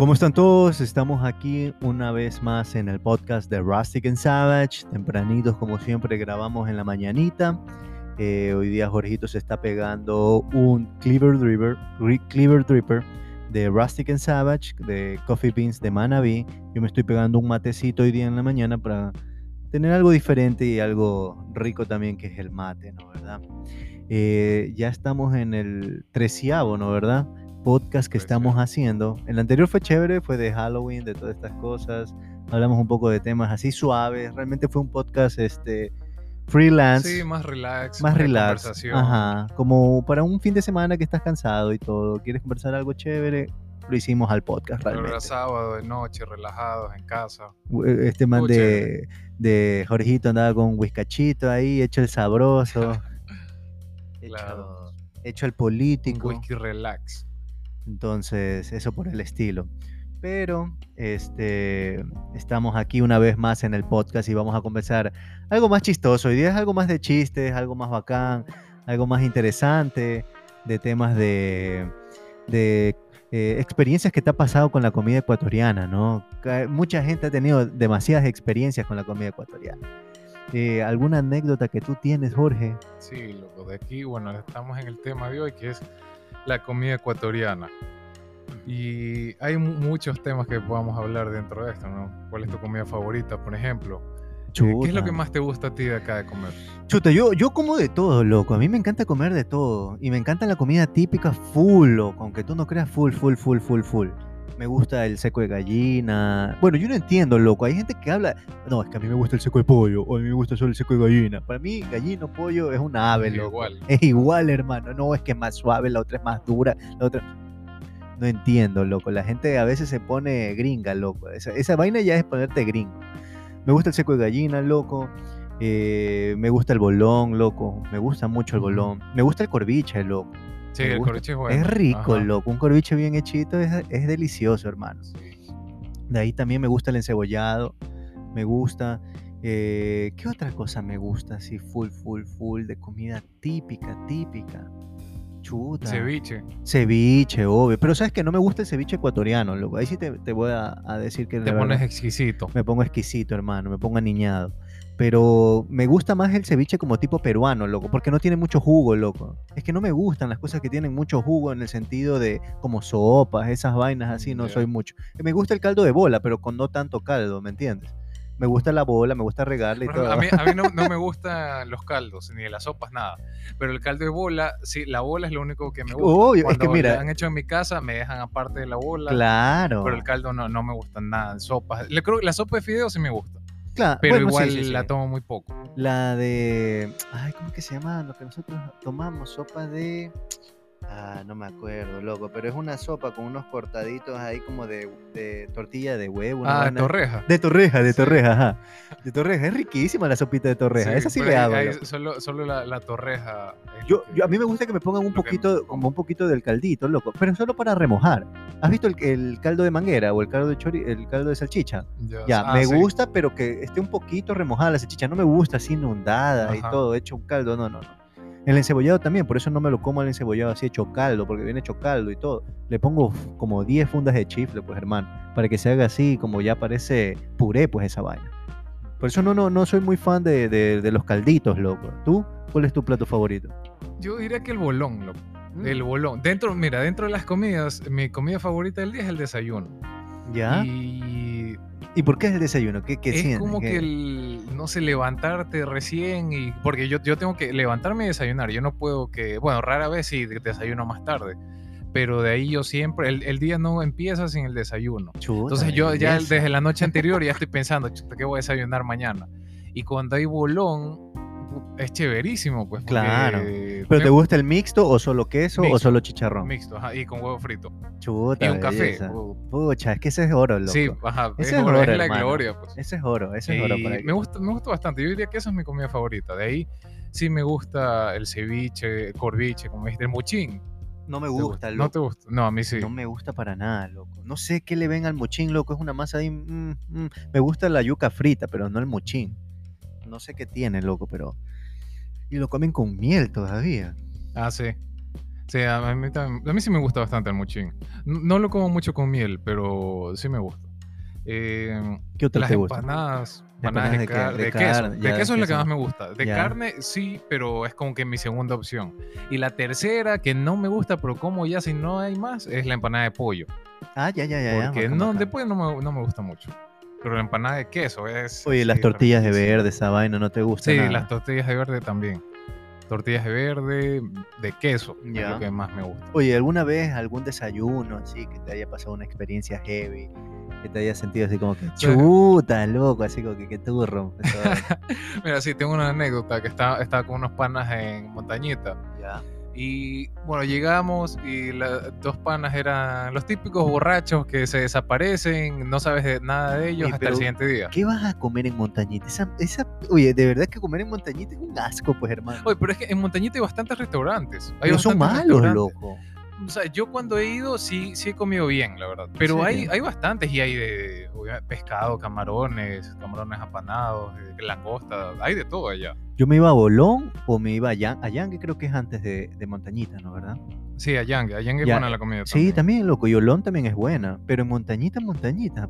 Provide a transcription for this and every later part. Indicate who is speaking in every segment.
Speaker 1: ¿Cómo están todos? Estamos aquí una vez más en el podcast de Rustic and Savage. Tempranitos, como siempre, grabamos en la mañanita. Eh, hoy día Jorgito se está pegando un Cleaver Dripper, Cleaver Dripper de Rustic and Savage, de Coffee Beans de Manabi. Yo me estoy pegando un matecito hoy día en la mañana para tener algo diferente y algo rico también, que es el mate, ¿no? ¿Verdad? Eh, ya estamos en el treceavo, ¿no? ¿Verdad? Podcast que estamos haciendo. El anterior fue chévere, fue de Halloween, de todas estas cosas. Hablamos un poco de temas así suaves. Realmente fue un podcast este freelance.
Speaker 2: Sí, más relax.
Speaker 1: Más relax. Ajá. Como para un fin de semana que estás cansado y todo. ¿Quieres conversar algo chévere? Lo hicimos al podcast realmente.
Speaker 2: Pero era sábado de noche, relajados en casa.
Speaker 1: E, este man de, de Jorgito andaba con un whiskachito ahí, hecho el sabroso.
Speaker 2: claro.
Speaker 1: hecho, el político.
Speaker 2: Un whisky relax.
Speaker 1: Entonces, eso por el estilo. Pero este, estamos aquí una vez más en el podcast y vamos a conversar algo más chistoso. Hoy día es algo más de chistes, algo más bacán, algo más interesante, de temas de, de eh, experiencias que te ha pasado con la comida ecuatoriana, ¿no? Mucha gente ha tenido demasiadas experiencias con la comida ecuatoriana. Eh, ¿Alguna anécdota que tú tienes, Jorge?
Speaker 2: Sí, loco, de aquí, bueno, estamos en el tema de hoy que es la comida ecuatoriana. Y hay muchos temas que podamos hablar dentro de esto, ¿no? ¿Cuál es tu comida favorita, por ejemplo? Eh, ¿Qué es lo que más te gusta a ti de acá de comer?
Speaker 1: Chuta, yo, yo como de todo, loco. A mí me encanta comer de todo. Y me encanta la comida típica full, loco. Aunque tú no creas full, full, full, full, full me gusta el seco de gallina. Bueno, yo no entiendo, loco. Hay gente que habla, no, es que a mí me gusta el seco de pollo, o a mí me gusta solo el seco de gallina. Para mí, gallina o pollo es un ave, loco. Igual. Es igual, hermano. No, es que es más suave, la otra es más dura, la otra... No entiendo, loco. La gente a veces se pone gringa, loco. Esa, esa vaina ya es ponerte gringo. Me gusta el seco de gallina, loco. Eh, me gusta el bolón, loco. Me gusta mucho el bolón. Me gusta el corviche, loco.
Speaker 2: Sí, el corviche es bueno.
Speaker 1: Es rico, loco. Un corviche bien hechito es, delicioso, hermano. De ahí también me gusta el encebollado. Me gusta. Eh, ¿Qué otra cosa me gusta así full, full, full de comida típica, típica? Chuta.
Speaker 2: Ceviche.
Speaker 1: Ceviche, obvio. Pero sabes que no me gusta el ceviche ecuatoriano, loco. Ahí sí te, voy a, decir que...
Speaker 2: Te pones exquisito.
Speaker 1: Me pongo exquisito, hermano. Me pongo aniñado pero me gusta más el ceviche como tipo peruano, loco, porque no tiene mucho jugo, loco. Es que no me gustan las cosas que tienen mucho jugo en el sentido de como sopas, esas vainas así, no soy mucho. Me gusta el caldo de bola, pero con no tanto caldo, ¿me entiendes? Me gusta la bola, me gusta regarla y todo.
Speaker 2: A mí, no, me gustan los caldos, ni las sopas, nada. Pero el caldo de bola, sí, la bola es lo único que me gusta. Obvio, es que mira. han hecho en mi casa, me dejan aparte de la bola.
Speaker 1: Claro.
Speaker 2: Pero el caldo no, no me gusta nada. Sopas. Creo la sopa de fideo sí me gusta. Pero igual la tomo muy poco.
Speaker 1: La de. Ay, ¿cómo es que se llama? Lo que nosotros tomamos, sopa de. Ah, no me acuerdo, loco, pero es una sopa con unos cortaditos ahí como de, de tortilla de huevo.
Speaker 2: Ah, de torreja.
Speaker 1: De torreja, de torreja, ajá. De torreja, es riquísima la sopita de torreja, esa sí le hago.
Speaker 2: solo, solo la, torreja.
Speaker 1: Yo, yo, a mí me gusta que me pongan un poquito, como un poquito del caldito, loco, pero solo para remojar. ¿Has visto el, caldo de manguera o el caldo de chori, el caldo de salchicha? Ya, ah, me gusta, pero que esté un poquito remojada la salchicha, no me gusta así inundada y todo, hecho un caldo, no, no, no. El encebollado también, por eso no me lo como el encebollado así hecho caldo, porque viene hecho caldo y todo. Le pongo como 10 fundas de chifle, pues hermano, para que se haga así, como ya parece puré, pues esa vaina. Por eso no, no, no soy muy fan de, de, los calditos, loco. ¿Tú? ¿Cuál es tu plato favorito?
Speaker 2: Yo diría que el bolón, loco. Mm. El bolón. Dentro, mira, dentro de las comidas, mi comida favorita del día es el desayuno.
Speaker 1: ¿Ya? Y ¿Y por qué es el desayuno? ¿Qué, qué
Speaker 2: es como que el, no sé, levantarte recién y... Porque yo, yo tengo que levantarme y desayunar. Yo no puedo que... Bueno, rara vez sí desayuno más tarde. Pero de ahí yo siempre... El, día no empieza sin el desayuno. Entonces yo ya desde la noche anterior ya estoy pensando, ¿qué voy a desayunar mañana? Y cuando hay bolón, es chéverísimo, pues.
Speaker 1: Claro. ¿Pero te gusta el mixto o solo queso o solo chicharrón?
Speaker 2: Mixto, ajá, y con huevo frito.
Speaker 1: Chuta.
Speaker 2: Y un café.
Speaker 1: Pucha, es que ese es oro, loco.
Speaker 2: Sí, ajá. Ese es, oro, es la gloria, pues.
Speaker 1: Ese es oro, ese es oro
Speaker 2: Me gusta, me gusta bastante. Yo diría que esa es mi comida favorita. De ahí sí me gusta el ceviche, el corviche, como dijiste, el muchín.
Speaker 1: No me gusta, loco.
Speaker 2: ¿No te gusta? No, a mí sí.
Speaker 1: No me gusta para nada, loco. No sé qué le ven al muchín, loco. Es una masa ahí. Mm, mm. Me gusta la yuca frita, pero no el muchín. No sé qué tiene, loco, pero y lo comen con miel todavía.
Speaker 2: Ah, sí. Sí, a mí, también- a mí sí me gusta bastante el mochín. No, no lo como mucho con miel, pero sí me gusta. Eh,
Speaker 1: ¿Qué otra
Speaker 2: las
Speaker 1: te
Speaker 2: empanadas,
Speaker 1: Empanadas
Speaker 2: de,
Speaker 1: de
Speaker 2: car-
Speaker 1: De
Speaker 2: de queso. De
Speaker 1: ya,
Speaker 2: queso es la que más me gusta. De
Speaker 1: Ya.
Speaker 2: carne sí, pero es como que mi segunda opción. Y la tercera, que no me gusta, pero como ya si no hay más, es la empanada de pollo.
Speaker 1: Ah, ya, ya, ya. ya,
Speaker 2: Porque
Speaker 1: bacán,
Speaker 2: no,
Speaker 1: bacán.
Speaker 2: de pollo no me, no me gusta mucho. Pero la empanada de queso es...
Speaker 1: Oye, las
Speaker 2: sí,
Speaker 1: tortillas de verde, esa vaina, ¿no te gusta?
Speaker 2: Sí,
Speaker 1: nada?
Speaker 2: las tortillas de verde también. Tortillas de verde, de queso, es
Speaker 1: Ya.
Speaker 2: lo que más me gusta.
Speaker 1: Oye, ¿alguna vez algún desayuno así que te haya pasado una experiencia heavy? Que te haya sentido así como que chuta, loco, así como que qué turro.
Speaker 2: Mira, sí, tengo una anécdota que estaba, estaba con unos panas en Montañita.
Speaker 1: ya.
Speaker 2: Y bueno, llegamos y las dos panas eran los típicos borrachos que se desaparecen, no sabes de nada de ellos
Speaker 1: Oye,
Speaker 2: hasta el siguiente día.
Speaker 1: ¿Qué vas a comer en montañita? Esa, esa, oye, de verdad que comer en montañita es un asco, pues, hermano.
Speaker 2: Oye, pero es que en Montañita hay bastantes restaurantes. Hay
Speaker 1: Pero son
Speaker 2: bastantes
Speaker 1: malos,
Speaker 2: restaurantes.
Speaker 1: loco.
Speaker 2: O sea, yo cuando he ido sí, sí he comido bien, la verdad. Pero hay, hay bastantes y hay de obvia- pescado, camarones, camarones apanados, eh, langosta, hay de todo allá.
Speaker 1: Yo me iba a Bolón o me iba a Yang, a Yang que creo que es antes de, de Montañita, ¿no? ¿Verdad?
Speaker 2: Sí, a Yang, a Yang es
Speaker 1: Ya,
Speaker 2: buena la comida.
Speaker 1: Sí, también, loco. Y Olón también es buena. Pero en Montañita, Montañita.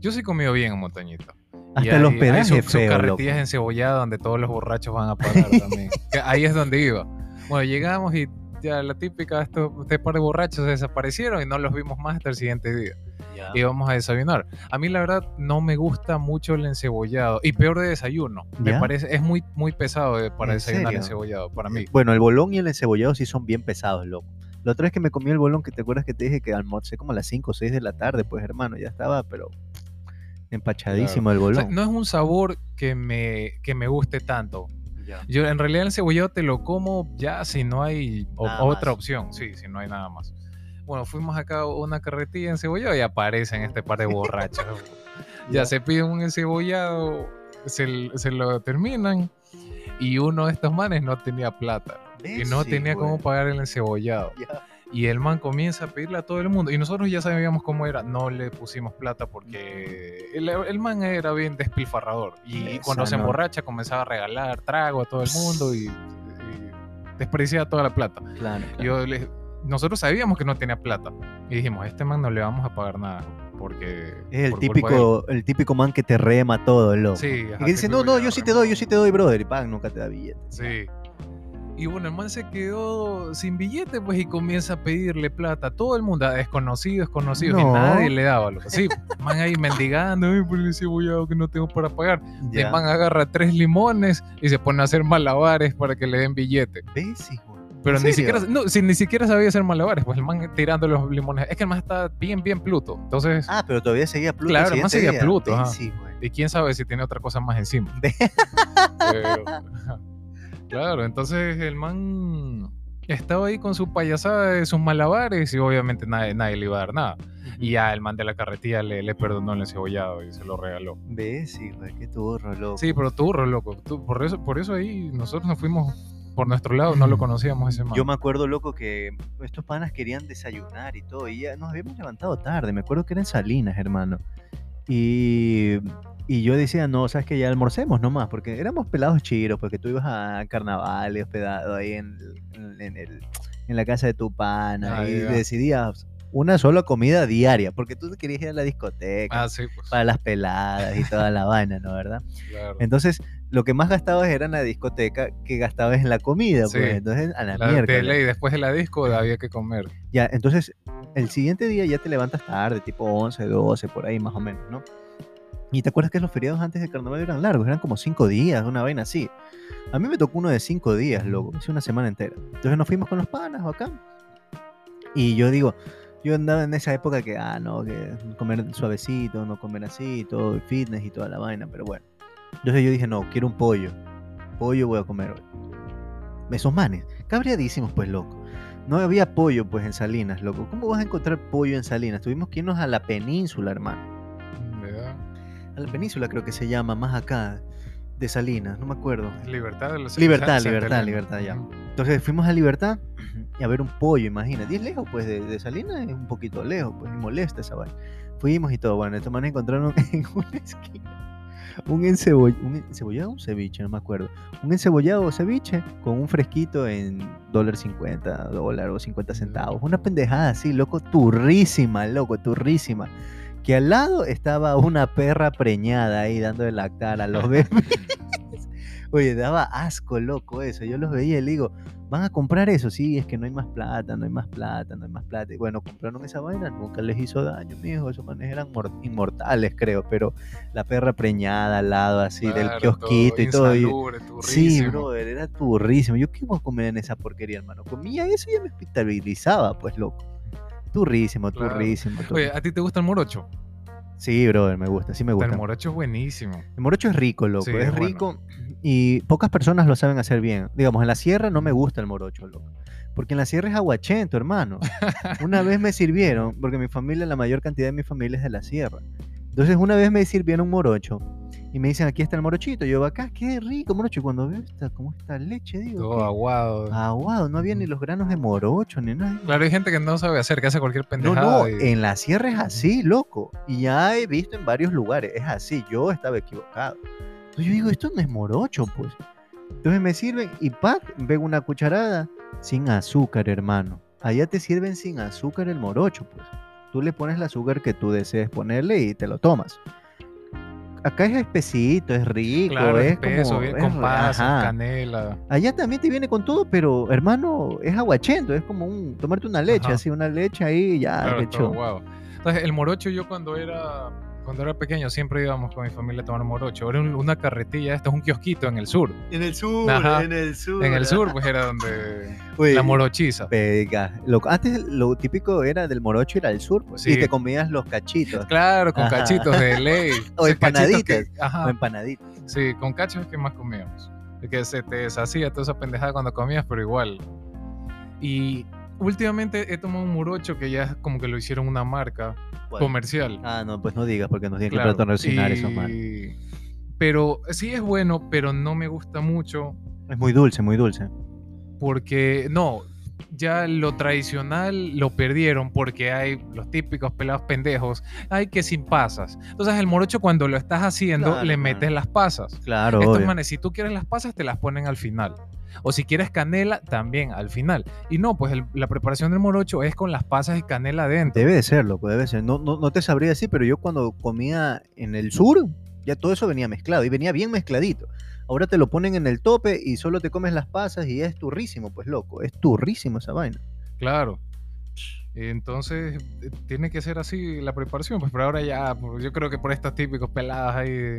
Speaker 2: Yo sí he comido bien en Montañita.
Speaker 1: Hasta
Speaker 2: hay- hay
Speaker 1: hospedaje
Speaker 2: sus- sus carretillas encebolladas donde todos los borrachos van a pagar también. Ahí es donde iba. Bueno, llegamos y ya la típica, estos este par de borrachos se desaparecieron y no los vimos más hasta el siguiente día.
Speaker 1: Ya.
Speaker 2: íbamos a desayunar. A mí la verdad no me gusta mucho el encebollado y peor de desayuno. Me
Speaker 1: ¿Ya?
Speaker 2: parece es muy muy pesado de- para
Speaker 1: ¿En
Speaker 2: desayunar
Speaker 1: serio?
Speaker 2: encebollado para mí.
Speaker 1: Bueno, el bolón y el encebollado sí son bien pesados, loco. La otra vez que me comí el bolón, que te acuerdas que te dije que almorcé como a las 5 o 6 de la tarde, pues hermano, ya estaba, pero empachadísimo el
Speaker 2: O
Speaker 1: bolón.
Speaker 2: sea, no es un sabor que me que me guste tanto.
Speaker 1: Ya.
Speaker 2: Yo en realidad el encebollado te lo como ya si no hay otra
Speaker 1: más.
Speaker 2: opción, sí, si no hay nada más. Bueno, fuimos acá a una carretilla encebollado y aparecen este par de borrachos. ya se piden un encebollado, se, se lo terminan y uno de estos manes no tenía plata y no
Speaker 1: Sí,
Speaker 2: tenía cómo pagar el encebollado.
Speaker 1: Ya.
Speaker 2: Y el man comienza a pedirle a todo el mundo. Y nosotros ya sabíamos cómo era. No le pusimos plata porque el, el man era bien despilfarrador. Y
Speaker 1: Esa
Speaker 2: cuando se
Speaker 1: no.
Speaker 2: emborracha comenzaba a regalar trago a todo el mundo y, y desperdiciaba toda la plata.
Speaker 1: Claro, claro.
Speaker 2: Yo le- nosotros sabíamos que no tenía plata. Y dijimos, a este man no le vamos a pagar nada. Porque...
Speaker 1: es el
Speaker 2: por culpa de él".
Speaker 1: típico, el típico man que te rema todo, loco.
Speaker 2: Sí,
Speaker 1: y que dice, no, no, yo sí te doy, yo
Speaker 2: mucho".
Speaker 1: sí te doy, brother. Y pan, nunca te da billete.
Speaker 2: Sí. Y bueno, el man se quedó sin billete, pues, y comienza a pedirle plata a todo el mundo, a desconocidos, y
Speaker 1: No.
Speaker 2: nadie le daba, loco. Sí, man ahí mendigando, ay, por el cebollado que no tengo para pagar.
Speaker 1: Ya.
Speaker 2: El man agarra tres limones y se pone a hacer malabares para que le den billete.
Speaker 1: ¿Ves, hijo?
Speaker 2: Pero
Speaker 1: ¿En
Speaker 2: ni siquiera, no, si ni siquiera sabía hacer malabares, pues el man tirando los limones. Es que el man está bien, bien Pluto. Entonces,
Speaker 1: Ah, pero todavía seguía Pluto.
Speaker 2: Claro,
Speaker 1: el siguiente
Speaker 2: seguía
Speaker 1: día.
Speaker 2: Pluto, ajá.
Speaker 1: ¿Ves, sí, güey?
Speaker 2: y quién sabe si tiene otra cosa más encima. Pero, claro, entonces el man estaba ahí con su payasada de sus malabares y obviamente nadie, nadie le iba a dar nada. Y ya el man de la carretilla le, le perdonó el encebollado y se lo regaló.
Speaker 1: ¿Ves, sí? Qué turro, loco.
Speaker 2: Sí, pero turro, loco. tú- por, eso, por eso ahí nosotros nos fuimos por nuestro lado, no lo conocíamos ese man.
Speaker 1: Yo me acuerdo, loco, que estos panas querían desayunar y todo, y ya nos habíamos levantado tarde. Me acuerdo que eran Salinas, hermano. Y, y yo decía, no, sabes que ya almorcemos nomás, porque éramos pelados chiros, porque tú ibas a carnaval y hospedado ahí en, en, en el, en la casa de tu pana,
Speaker 2: Ah,
Speaker 1: y
Speaker 2: ya.
Speaker 1: decidías una sola comida diaria, porque tú querías ir a la discoteca,
Speaker 2: Ah, sí, pues.
Speaker 1: para las peladas y toda la vaina, ¿no? ¿Verdad?
Speaker 2: claro.
Speaker 1: Entonces, lo que más gastabas era en la discoteca que gastabas en la comida,
Speaker 2: Sí.
Speaker 1: pues. Entonces, a la,
Speaker 2: La
Speaker 1: mierda.
Speaker 2: de ley, después de la disco había que comer.
Speaker 1: Ya, entonces, el siguiente día ya te levantas tarde, tipo 11, 12, por ahí más o menos, ¿no? Y te acuerdas que los feriados antes de carnaval eran largos, eran como 5 días, una vaina así. A mí me tocó uno de 5 días, loco, hice una semana entera. Entonces nos fuimos con los panas acá. Y yo digo, yo andaba en esa época que, ah, no, que comer suavecito, no comer así, todo fitness y toda la vaina, pero bueno. Entonces yo dije, no, quiero un pollo. Pollo voy a comer hoy. Esos manes, cabreadísimos, pues, loco. No había pollo, pues, en Salinas, loco. ¿Cómo vas a encontrar pollo en Salinas? Tuvimos que irnos a la península, hermano.
Speaker 2: ¿verdad?
Speaker 1: A la península creo que se llama, más acá, de Salinas, no me acuerdo.
Speaker 2: Libertad de los
Speaker 1: Libertad, libertad, libertad, ya. Entonces fuimos a Libertad y a ver un pollo, imagínate. Y es lejos, pues, de, de Salinas es un poquito lejos, pues, y molesta esa vaina. Fuimos y todo, bueno, estos manes encontraron en una esquina un, enceboll un encebollado un ceviche, no me acuerdo. Un encebollado o ceviche con un fresquito en dólar cincuenta, dólar o 50 centavos. Una pendejada así, loco, turrísima, loco, turrísima. Que al lado estaba una perra preñada ahí dándole lactar a los bebés. Oye, daba asco, loco, eso. Yo los veía y le digo, ¿van a comprar eso? Sí, es que no hay más plata, no hay más plata, no hay más plata. Y bueno, compraron esa vaina, nunca les hizo daño, mijo. Esos manes eran inmortales, creo. Pero la perra preñada al lado, así, del kiosquito y todo. sí, brother, era turrísimo. Yo qué iba a comer en esa porquería, hermano. Comía eso y ya me hospitalizaba, pues, loco. Turrísimo, turrísimo,
Speaker 2: Oye, ¿a ti te gusta el morocho?
Speaker 1: Sí, brother, me gusta, sí me gusta.
Speaker 2: El morocho es buenísimo.
Speaker 1: El morocho es rico, loco, es, rico y pocas personas lo saben hacer bien. Digamos, en la sierra no me gusta el morocho, loco. Porque en la sierra es aguachento, hermano. Una vez me sirvieron, porque mi familia, la mayor cantidad de mi familia es de la sierra. Entonces una vez me sirvieron morocho y me dicen, aquí está el morochito. Yo, acá, qué rico morocho. Y cuando veo esta, como esta leche, digo.
Speaker 2: Todo aguado.
Speaker 1: Aguado, no había ni los granos de morocho, ni nada.
Speaker 2: Claro, hay gente que no sabe hacer, que hace cualquier pendejada.
Speaker 1: No, no, en la sierra es así, loco. Y ya he visto en varios lugares, es así. Yo estaba equivocado. Entonces yo digo, esto no es morocho, pues. Entonces me sirven y pack, veo una cucharada sin azúcar, hermano. Allá te sirven sin azúcar el morocho, pues. Tú le pones el azúcar que tú desees ponerle y te lo tomas acá es espesito, es rico, es
Speaker 2: espeso, como, bien con pasas, canela.
Speaker 1: Allá también te viene con todo, pero hermano, es aguachento, es como un tomarte una leche, así una leche ahí ya
Speaker 2: claro, Entonces, el morocho yo cuando era cuando era pequeño siempre íbamos con mi familia a tomar morocho. Era una carretilla, esto es un kiosquito en el sur.
Speaker 1: En el sur, en el sur.
Speaker 2: En el sur, pues era donde la morochiza.
Speaker 1: Pega. Lo, antes lo típico era del morocho era el sur, pues, y te comías los cachitos.
Speaker 2: Claro, con cachitos de ley.
Speaker 1: o, empanaditas. o empanaditas.
Speaker 2: Sí, con cachos es que más comíamos. Que se te deshacía toda esa pendejada cuando comías, pero igual. Y últimamente he tomado un morocho que ya como que lo hicieron una marca comercial.
Speaker 1: Ah, no, pues no digas porque nos tienen que patrocinar esos man.
Speaker 2: Pero sí es bueno, pero no me gusta mucho.
Speaker 1: Es muy dulce, muy dulce.
Speaker 2: Porque, no, ya lo tradicional lo perdieron porque hay los típicos pelados pendejos, hay que sin pasas. Entonces el morocho cuando lo estás haciendo le metes las pasas.
Speaker 1: Claro.
Speaker 2: Estos manes, si tú quieres las pasas, te las ponen al final. O si quieres canela, también al final. Y no, pues la preparación del morocho es con las pasas y canela adentro.
Speaker 1: Debe de serlo, debe ser. No, no, no te sabría decir, pero yo cuando comía en el sur, ya todo eso venía mezclado y venía bien mezcladito. Ahora te lo ponen en el tope y solo te comes las pasas y es turrísimo, pues loco, es turrísimo esa vaina.
Speaker 2: Claro. Entonces, eh, tiene que ser así la preparación, pues por ahora ya, pues, yo creo que por estas típicos peladas ahí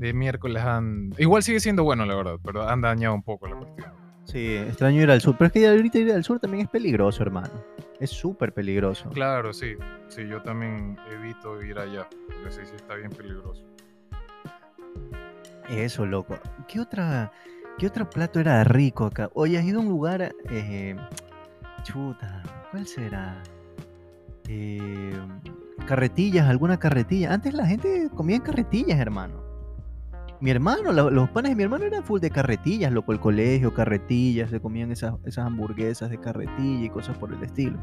Speaker 2: de miércoles han... Igual sigue siendo bueno, la verdad, pero han dañado un poco la cuestión.
Speaker 1: Sí, extraño ir al sur, pero es que ahorita ir al sur también es peligroso, hermano. Es súper peligroso.
Speaker 2: Claro, sí. Sí, yo también evito ir allá, porque sí, sí está bien peligroso.
Speaker 1: Eso, loco. ¿Qué otra, qué otro plato era rico acá? Oye, has ido a un lugar... Eh, chuta, ¿cuál será? Eh, carretillas, alguna carretilla. Antes la gente comía en carretillas, hermano. Mi hermano, los panes de mi hermano eran full de carretillas, loco, el colegio, carretillas, se comían esas, esas hamburguesas de carretilla y cosas por el estilo.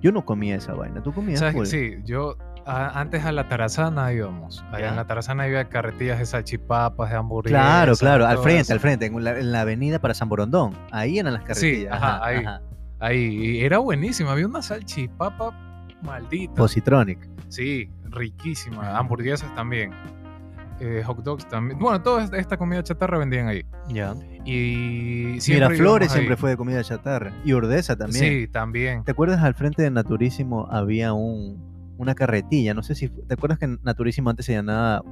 Speaker 1: Yo no comía esa vaina, ¿tú comías?
Speaker 2: ¿Sabes Sí, yo antes a la Tarazana íbamos. Allá en la Tarazana había carretillas de salchipapas, de hamburguesas.
Speaker 1: Claro, claro, al frente, al frente, en la, avenida para San Borondón. Ahí eran las carretillas.
Speaker 2: Sí, ajá, ahí. Ahí. era buenísima, había una salchipapa maldita.
Speaker 1: Positronic.
Speaker 2: Sí, riquísima. Hamburguesas también. Eh, hot dogs también. Bueno, toda esta comida chatarra vendían ahí.
Speaker 1: Ya.
Speaker 2: Y
Speaker 1: Miraflores siempre fue de comida chatarra. Y Ordesa también.
Speaker 2: Sí, también.
Speaker 1: ¿Te acuerdas al frente de Naturísimo había un, una carretilla? No sé si. ¿Te acuerdas que Naturísimo antes se llamaba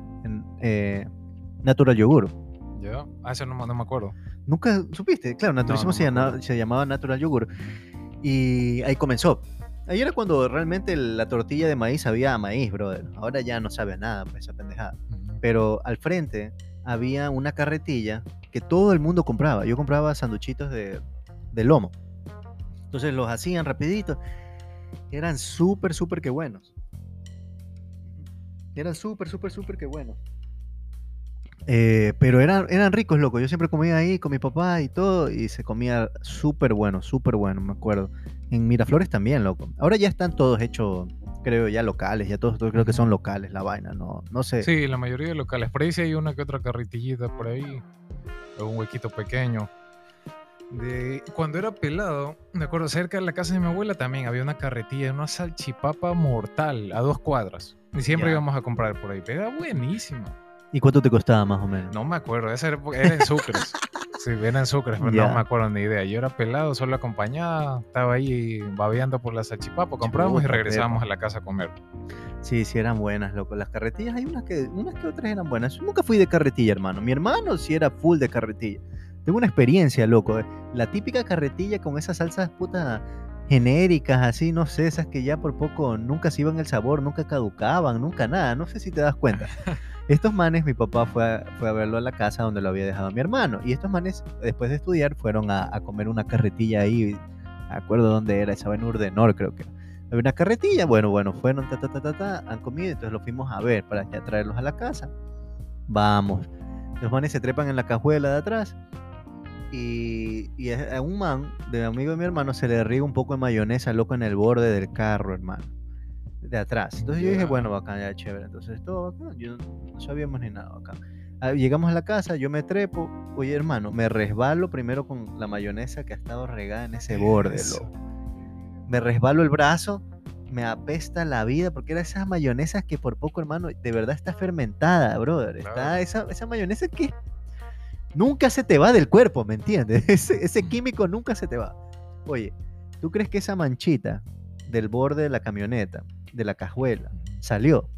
Speaker 1: eh, Natural Yogur?
Speaker 2: Ya, ah, eso no, me acuerdo.
Speaker 1: ¿Nunca supiste? Claro, Naturísimo se, llamaba, se llamaba Natural Yogur. Y ahí comenzó. Ahí era cuando realmente la tortilla de maíz sabía a maíz, brother. Ahora ya no sabe a nada, pues, esa pendejada pero al frente había una carretilla que todo el mundo compraba. Yo compraba sanduchitos de, lomo. Entonces los hacían rapidito. Eran súper, súper que buenos. Eran súper, súper, súper que buenos. Eh, pero eran, eran ricos, loco. Yo siempre comía ahí con mi papá y todo. Y se comía súper bueno, súper bueno, me acuerdo. En Miraflores también, loco. Ahora ya están todos hechos creo, ya locales, ya todos, todos creo que son locales la vaina, no, no sé.
Speaker 2: Sí, la mayoría de locales. Por ahí sí hay una que otra carretillita por ahí. O un huequito pequeño. De, cuando era pelado, me acuerdo, cerca de la casa de mi abuela también había una carretilla, una salchipapa mortal a dos cuadras. Y siempre íbamos a comprar por ahí. Pero era buenísima.
Speaker 1: ¿Y cuánto te costaba más o menos?
Speaker 2: No me acuerdo, esa era, era en Sucres. sí, era en Sucres, pero no me acuerdo ni idea. Yo era pelado, solo acompañada, estaba ahí babeando por la salchipapa, comprábamos y regresábamos a la casa a comer.
Speaker 1: Sí, sí eran buenas, loco. Las carretillas, hay unas que, unas que otras eran buenas. Yo nunca fui de carretilla, hermano. Mi hermano sí era full de carretilla. Tengo una experiencia, loco. La típica carretilla con esas salsas puta genéricas, así, no sé, esas que ya por poco nunca se iban el sabor, nunca caducaban, nunca nada. No sé si te das cuenta. Estos manes, mi papá fue a, fue a verlo a la casa donde lo había dejado mi hermano. Y estos manes, después de estudiar, fueron a, a comer una carretilla ahí. Me acuerdo dónde era, estaba en Urdenor, creo que. Había una carretilla, bueno, bueno, fueron, ta, ta, ta, ta, ta, han comido, entonces lo fuimos a ver para ya traerlos a la casa. Vamos. Los manes se trepan en la cajuela de atrás y, y a un man, de amigo de mi hermano, se le riega un poco de mayonesa loco en el borde del carro, hermano. De atrás. Entonces yo dije, bueno, bacán, ya chévere. Entonces todo bacán, yo no, no sabíamos ni nada bacán. Ah, Llegamos a la casa, yo me trepo. Oye, hermano, me resbalo primero con la mayonesa que ha estado regada en ese borde, loco me resbalo el brazo, me apesta la vida, porque era esas mayonesas que por poco, hermano, de verdad está fermentada, brother. Está esa, esa mayonesa que nunca se te va del cuerpo, ¿me entiendes? Ese, ese químico nunca se te va. Oye, ¿tú crees que esa manchita del borde de la camioneta, de la cajuela, salió?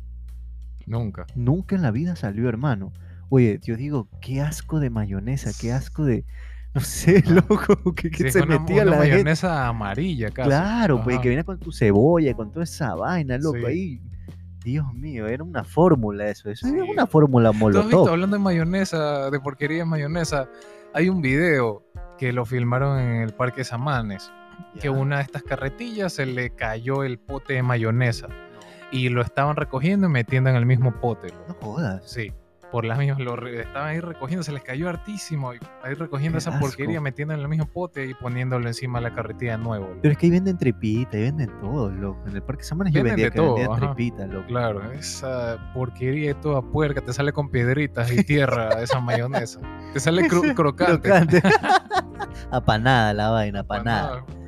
Speaker 2: Nunca.
Speaker 1: Nunca en la vida salió, hermano. Oye, yo digo, qué asco de mayonesa, qué asco de... No sé, loco, que, que
Speaker 2: Sí,
Speaker 1: se
Speaker 2: una,
Speaker 1: metía
Speaker 2: una
Speaker 1: la gente.
Speaker 2: mayonesa amarilla casi.
Speaker 1: Claro, pues
Speaker 2: Ajá.
Speaker 1: que viene con tu cebolla, con toda esa vaina, loco.
Speaker 2: Sí.
Speaker 1: Ahí, Dios mío, era una fórmula eso. Eso
Speaker 2: Sí.
Speaker 1: es una fórmula
Speaker 2: ¿Tú has visto,
Speaker 1: molotov.
Speaker 2: hablando de mayonesa, de porquería de mayonesa, hay un video que lo filmaron en el Parque Samanes, que una de estas carretillas se le cayó el pote de mayonesa y lo estaban recogiendo y metiendo en el mismo pote.
Speaker 1: No jodas.
Speaker 2: Sí, por las mismas, lo estaban ahí recogiendo, se les cayó hartísimo, y ahí recogiendo
Speaker 1: Qué
Speaker 2: esa porquería, metiendo en el mismo pote y poniéndolo encima de la carretilla de nuevo. loco.
Speaker 1: Pero es que ahí venden tripita, ahí venden todo, loco. En el Parque Samanes yo vendía
Speaker 2: de todo,
Speaker 1: tripita, loco.
Speaker 2: Claro, esa porquería toda puerca te sale con piedritas y tierra esa mayonesa. Te sale cro- crocante.
Speaker 1: Crocante. apanada la vaina, apanada.
Speaker 2: Panada, qué asco.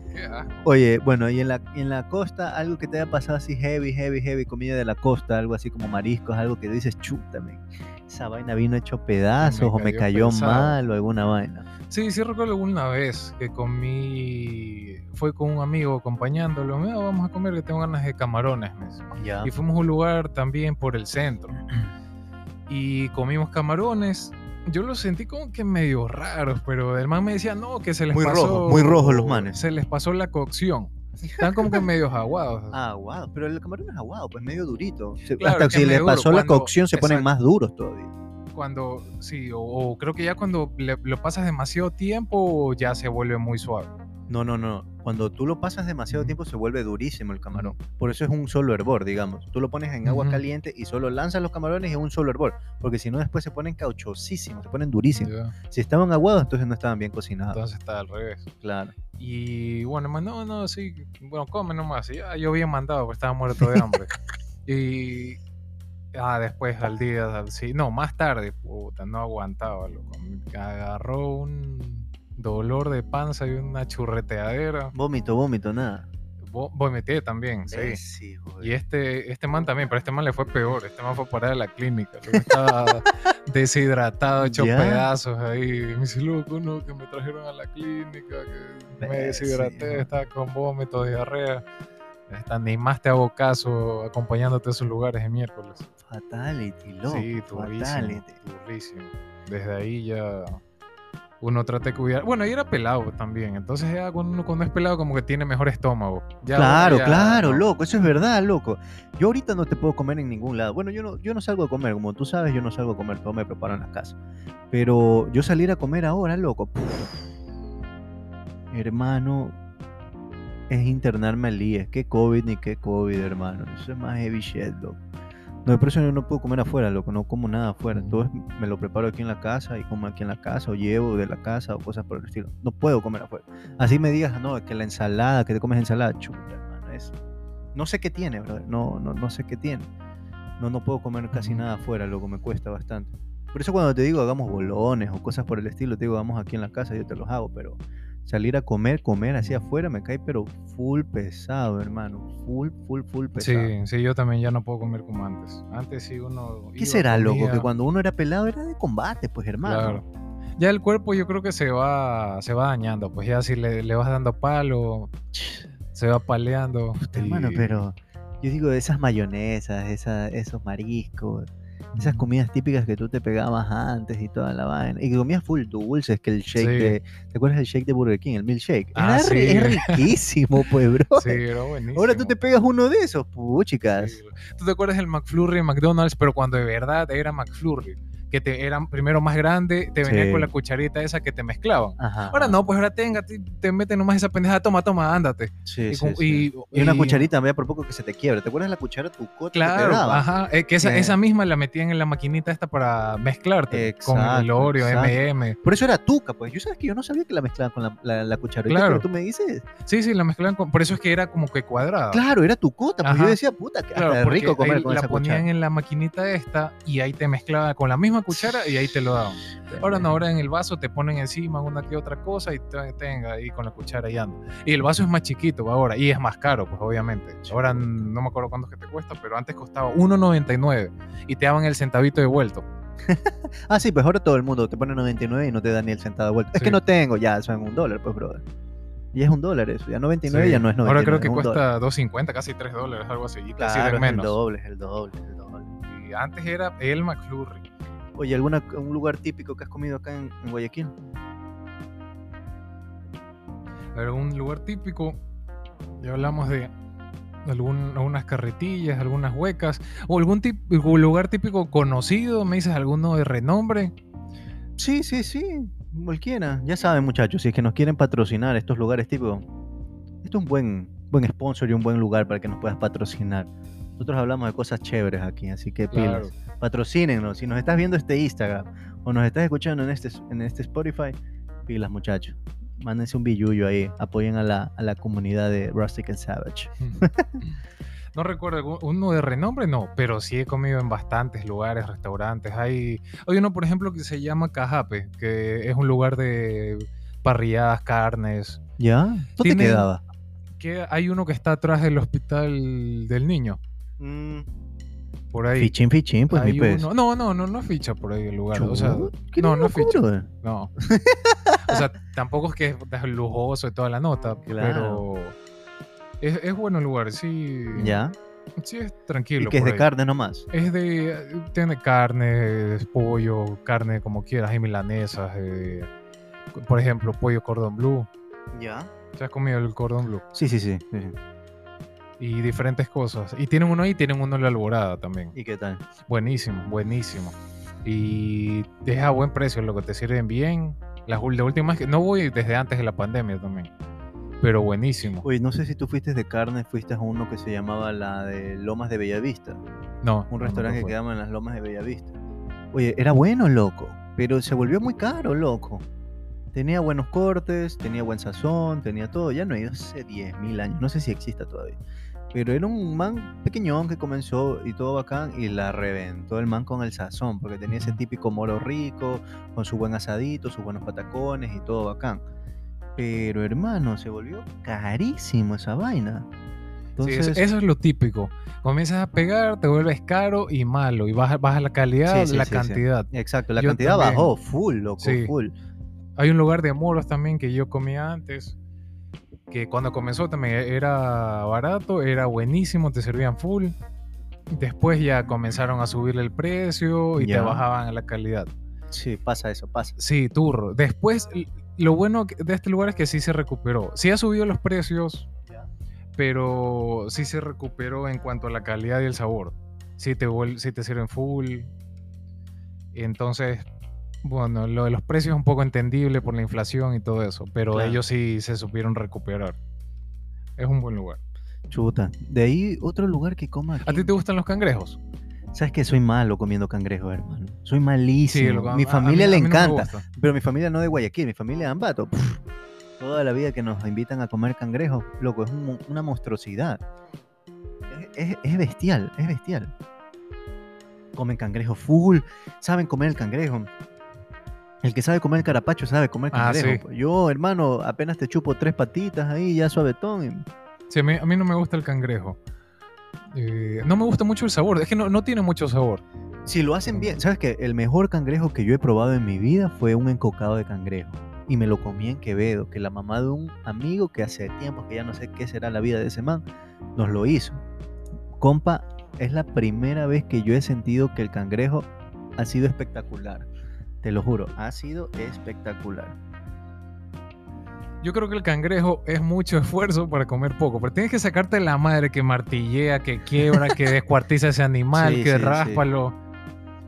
Speaker 1: Oye, bueno, y en la, y en la costa, algo que te haya pasado así heavy, heavy, heavy, comida de la costa, algo así como mariscos, algo que dices, chútame. Esa vaina vino hecho pedazos o me
Speaker 2: cayó pesado.
Speaker 1: mal o alguna vaina.
Speaker 2: Sí, sí recuerdo alguna vez que comí, fue con un amigo acompañándolo, "Mira, vamos a comer que tengo ganas de camarones. me.
Speaker 1: Ya.
Speaker 2: Y fuimos a un lugar también por el centro. Y comimos camarones. Yo los sentí como que medio raros, pero el man me decía, no, que se les
Speaker 1: Muy
Speaker 2: pasó...
Speaker 1: rojos, muy rojos los manes.
Speaker 2: Se les pasó la cocción. Están como que medio aguados.
Speaker 1: Ah, aguado. Pero el camarón es aguado, pues medio durito.
Speaker 2: Claro,
Speaker 1: Hasta
Speaker 2: que
Speaker 1: si
Speaker 2: es
Speaker 1: le
Speaker 2: medio duro,
Speaker 1: pasó la
Speaker 2: cuando-
Speaker 1: cocción se ponen
Speaker 2: exacto.
Speaker 1: más duros todavía.
Speaker 2: Cuando, sí, o, o creo que ya cuando le- lo pasas demasiado tiempo ya se vuelve muy suave.
Speaker 1: No, no, no. Cuando tú lo pasas demasiado tiempo se vuelve durísimo el camarón. Por eso es un solo hervor, digamos. Tú lo pones en agua caliente y solo lanzas los camarones y es un solo hervor. Porque si no, después se ponen cauchosísimos, se ponen durísimos. Si estaban aguados, entonces no estaban bien cocinados.
Speaker 2: Entonces está al revés.
Speaker 1: Claro.
Speaker 2: Y bueno, no, no, sí, bueno, come nomás. Y, ah, yo había mandado, porque estaba muerto de hambre. y ah, después al día, al- sí, no, más tarde, puta, no aguantaba, loco. Agarró un dolor de panza y una churreteadera.
Speaker 1: Vómito, vómito, nada.
Speaker 2: Vo- Vomité también, sí.
Speaker 1: De-
Speaker 2: Y este, este man también, pero este man le fue peor. Este man fue parar a la clínica. Estaba deshidratado, hecho pedazos ahí. Y me dice, loco, no, que me trajeron a la clínica, que me deshidraté, estaba con vómitos, diarrea. Esta, ni más te hago caso acompañándote a esos lugares de miércoles.
Speaker 1: Fatality, loco.
Speaker 2: sí, durísimo,
Speaker 1: fatality.
Speaker 2: durísimo. Desde ahí ya uno trata de cuidar. Bueno, y era pelado también. Entonces ya cuando uno cuando es pelado como que tiene mejor estómago. Ya
Speaker 1: claro,
Speaker 2: ya
Speaker 1: claro,
Speaker 2: no.
Speaker 1: loco, eso es verdad, loco. Yo ahorita no te puedo comer en ningún lado. Bueno, yo no, yo no salgo a comer, como tú sabes, yo no salgo a comer, todo me preparo en la casa. Pero yo salir a comer ahora, loco, puf, hermano, es internarme al día. ¿Qué COVID ni qué COVID, hermano? Eso es más heavy shit, loco. No, por eso yo no puedo comer afuera, loco, no como nada afuera. Todo es- me lo preparo aquí en la casa y como aquí en la casa, o llevo de la casa o cosas por el estilo. No puedo comer afuera. Así me digas, no, que la ensalada, que te comes ensalada, chuta, hermano, es No sé qué tiene, brother. No, no, no sé qué tiene. No, no puedo comer casi nada afuera, loco, me cuesta bastante. Por eso cuando te digo hagamos bolones o cosas por el estilo, te digo, vamos aquí en la casa, yo te los hago, pero salir a comer, comer así afuera me cae, pero full pesado, hermano. Full, full, full pesado.
Speaker 2: Sí, sí, yo también ya no puedo comer como antes. Antes sí uno.
Speaker 1: ¿Qué
Speaker 2: iba,
Speaker 1: será, loco? Que
Speaker 2: comía,
Speaker 1: cuando uno era pelado era de combate, pues, hermano.
Speaker 2: Claro. Ya el cuerpo yo creo que se va, se va dañando. Pues ya si le, le vas dando palo, se va paleando.
Speaker 1: Puta, hermano, pero yo digo, esas mayonesas, esa- esos mariscos, esas comidas típicas que tú te pegabas antes y toda la vaina. Y que comías full dulces, que el shake
Speaker 2: Sí.
Speaker 1: de. ¿Te acuerdas del shake de Burger King? El milkshake.
Speaker 2: Ah,
Speaker 1: Era
Speaker 2: sí.
Speaker 1: es riquísimo, pues, bro.
Speaker 2: Sí, era buenísimo.
Speaker 1: Ahora tú te pegas uno de esos, puchicas.
Speaker 2: Sí. ¿Tú te acuerdas del McFlurry en McDonald's? Pero cuando de verdad era McFlurry. Que te eran primero más grande, te venía
Speaker 1: Sí.
Speaker 2: con la cucharita esa que te mezclaban.
Speaker 1: Ajá.
Speaker 2: Ahora no, pues ahora tenga, te, te meten nomás esa pendejada, toma, toma, ándate.
Speaker 1: Sí,
Speaker 2: y,
Speaker 1: sí,
Speaker 2: y-
Speaker 1: Y una cucharita, vea por poco que se te quiebra. ¿Te acuerdas la cuchara tu que te
Speaker 2: Claro,
Speaker 1: daba?
Speaker 2: ajá. eh, que esa,
Speaker 1: Que-
Speaker 2: esa misma la metían en la maquinita esta para mezclarte con el
Speaker 1: Exacto,
Speaker 2: Oreo,
Speaker 1: exacto.
Speaker 2: MM.
Speaker 1: Por eso era tuca, pues. Yo sabes que yo no sabía que la mezclaban con la, la, la cucharita,
Speaker 2: Claro.
Speaker 1: pero tú me dices.
Speaker 2: Sí, sí, la mezclaban con. Por eso es que era como que cuadrada.
Speaker 1: Claro, era tu cota. Pues yo decía, puta, que
Speaker 2: Claro,
Speaker 1: rico comer con
Speaker 2: la
Speaker 1: esa
Speaker 2: ponían
Speaker 1: cuchara.
Speaker 2: en la maquinita esta y ahí te mezclaba con la misma cuchara y ahí te lo daban. Ahora no, ahora en el vaso te ponen encima una que otra cosa y te- tenga ahí con la cuchara y anda. Y el vaso es más chiquito ahora y es más caro, pues obviamente. Ahora no me acuerdo cuánto es que te cuesta, pero antes costaba 1.99 y te daban el centavito devuelto.
Speaker 1: Ah, sí, pues ahora todo el mundo te pone 99 y no te da ni el centavo de vuelta. Es que no tengo, ya, eso en un dólar, pues, brother. Ya es un dólar eso, ya 99
Speaker 2: Sí.
Speaker 1: ya no es 99.
Speaker 2: Ahora creo que
Speaker 1: es
Speaker 2: cuesta 2.50, casi 3 dólares, algo así. Y
Speaker 1: Claro, es el doble, es el doble, es el doble.
Speaker 2: Y antes era el McFlurry.
Speaker 1: Oye, ¿alguna, un lugar típico que has comido acá en, en Guayaquil?
Speaker 2: Un lugar típico. Ya hablamos de algún- algunas carretillas, algunas huecas. O algún algún lugar típico conocido. ¿Me dices alguno de renombre?
Speaker 1: Sí, sí, sí, cualquiera. Ya saben, muchachos, si es que nos quieren patrocinar estos lugares típicos, esto es un buen, buen sponsor y un buen lugar para que nos puedas patrocinar. Nosotros hablamos de cosas chéveres aquí, así que
Speaker 2: Claro.
Speaker 1: Patrocínenos. Si nos estás viendo este Instagram o nos estás escuchando en este, en este Spotify, pilas, muchachos. Mándense un billullo ahí. Apoyen a la, a la comunidad de Rustic and Savage.
Speaker 2: No recuerdo uno de renombre, no, pero sí he comido en bastantes lugares, restaurantes. Hay, hay uno, por ejemplo, que se llama Cajape, que es un lugar de parrilladas, carnes.
Speaker 1: ¿Ya? ¿Dónde
Speaker 2: Tienen-
Speaker 1: quedaba?
Speaker 2: Que hay uno que está atrás del hospital del niño, por ahí.
Speaker 1: Fichín, fichín, pues mi pez.
Speaker 2: uno- No, no, no, no ficha por ahí el lugar. O sea, no, no ficha. no. o sea, tampoco es que es lujoso y toda la nota,
Speaker 1: Claro.
Speaker 2: pero es, es bueno el lugar, sí.
Speaker 1: ¿Ya?
Speaker 2: Sí, es
Speaker 1: Y
Speaker 2: tranquilo.
Speaker 1: que es de
Speaker 2: ahí.
Speaker 1: carne nomás.
Speaker 2: Es de. Tiene carne, es pollo, carne como quieras, hay milanesas. eh, por ejemplo, pollo cordón blue.
Speaker 1: ¿Ya?
Speaker 2: ¿Se has comido el cordón blue?
Speaker 1: Sí. sí, sí.
Speaker 2: Y diferentes cosas. Y tienen uno ahí, tienen uno en la alborada también.
Speaker 1: ¿Y qué tal?
Speaker 2: Buenísimo, buenísimo. Y es a buen precio, lo que te sirven bien. Las la última vez que no voy desde antes de la pandemia también. Pero buenísimo.
Speaker 1: Oye, no sé si tú fuiste de carne, fuiste a uno que se llamaba la de Lomas de Bellavista.
Speaker 2: No.
Speaker 1: Un restaurante que quedaba en las Lomas de Bellavista. Oye, era bueno, loco. Pero se volvió muy caro, loco. Tenía buenos cortes, tenía buen sazón, tenía todo. Ya no he ido hace 10.000 años. No sé si exista todavía. Pero era un man pequeñón que comenzó y todo bacán y la reventó el man con el sazón, porque tenía ese típico moro rico, con su buen asadito, sus buenos patacones y todo bacán. Pero hermano, se volvió carísimo esa vaina.
Speaker 2: Sí,
Speaker 1: Entonces,
Speaker 2: eso, eso es lo típico. Comienzas a pegar, te vuelves caro y malo. Y baja, baja la calidad,
Speaker 1: Sí, sí,
Speaker 2: la
Speaker 1: sí, sí.
Speaker 2: cantidad.
Speaker 1: exacto, la
Speaker 2: yo
Speaker 1: cantidad
Speaker 2: también.
Speaker 1: bajó full, loco,
Speaker 2: Sí.
Speaker 1: full.
Speaker 2: Hay un lugar de moros también que yo comía antes. Que cuando comenzó también era barato, era buenísimo, te servían full. Después ya comenzaron a subirle el precio y
Speaker 1: Ya.
Speaker 2: te bajaban la calidad.
Speaker 1: Sí, pasa eso, pasa.
Speaker 2: Sí, turro. Después, lo bueno de este lugar es que sí se recuperó. Sí ha subido los precios, pero sí se recuperó en cuanto a la calidad y el sabor. Sí te, sí te sirven full. Entonces, bueno, lo de los precios es un poco entendible por la inflación y todo eso, pero
Speaker 1: Claro.
Speaker 2: ellos sí se supieron recuperar. Es un buen lugar.
Speaker 1: Chuta. De ahí otro lugar que coma aquí.
Speaker 2: ¿A ti te gustan los cangrejos?
Speaker 1: Sabes que soy malo comiendo cangrejos, hermano. Soy malísimo.
Speaker 2: lo-
Speaker 1: mi
Speaker 2: a-
Speaker 1: familia le
Speaker 2: a mí
Speaker 1: encanta. pero mi familia no de Guayaquil, mi familia de Ambato. Pff, toda la vida que nos invitan a comer cangrejos, loco, es un una monstruosidad. es, es bestial, es bestial. Comen cangrejo full, saben comer el cangrejo. El que sabe comer el carapacho sabe comer
Speaker 2: Ah,
Speaker 1: cangrejo.
Speaker 2: sí.
Speaker 1: Yo, hermano, apenas te chupo tres patitas ahí, ya suavetón.
Speaker 2: Sí, a mí, a mí no me gusta el cangrejo. Eh, no me gusta mucho el sabor, es que no, no tiene mucho sabor.
Speaker 1: Si lo hacen bien, ¿sabes qué? El mejor cangrejo que yo he probado en mi vida fue un encocado de cangrejo. Y me lo comí en Quevedo, que la mamá de un amigo que hace tiempo que ya no sé qué será la vida de ese man, nos lo hizo. Compa, es la primera vez que yo he sentido que el cangrejo ha sido espectacular. Te lo juro, ha sido espectacular.
Speaker 2: Yo creo que el cangrejo es mucho esfuerzo para comer poco, pero tienes que sacarte la madre que martillea, que quiebra, que descuartiza ese animal,
Speaker 1: Sí,
Speaker 2: que
Speaker 1: sí, sí.
Speaker 2: ráspalo.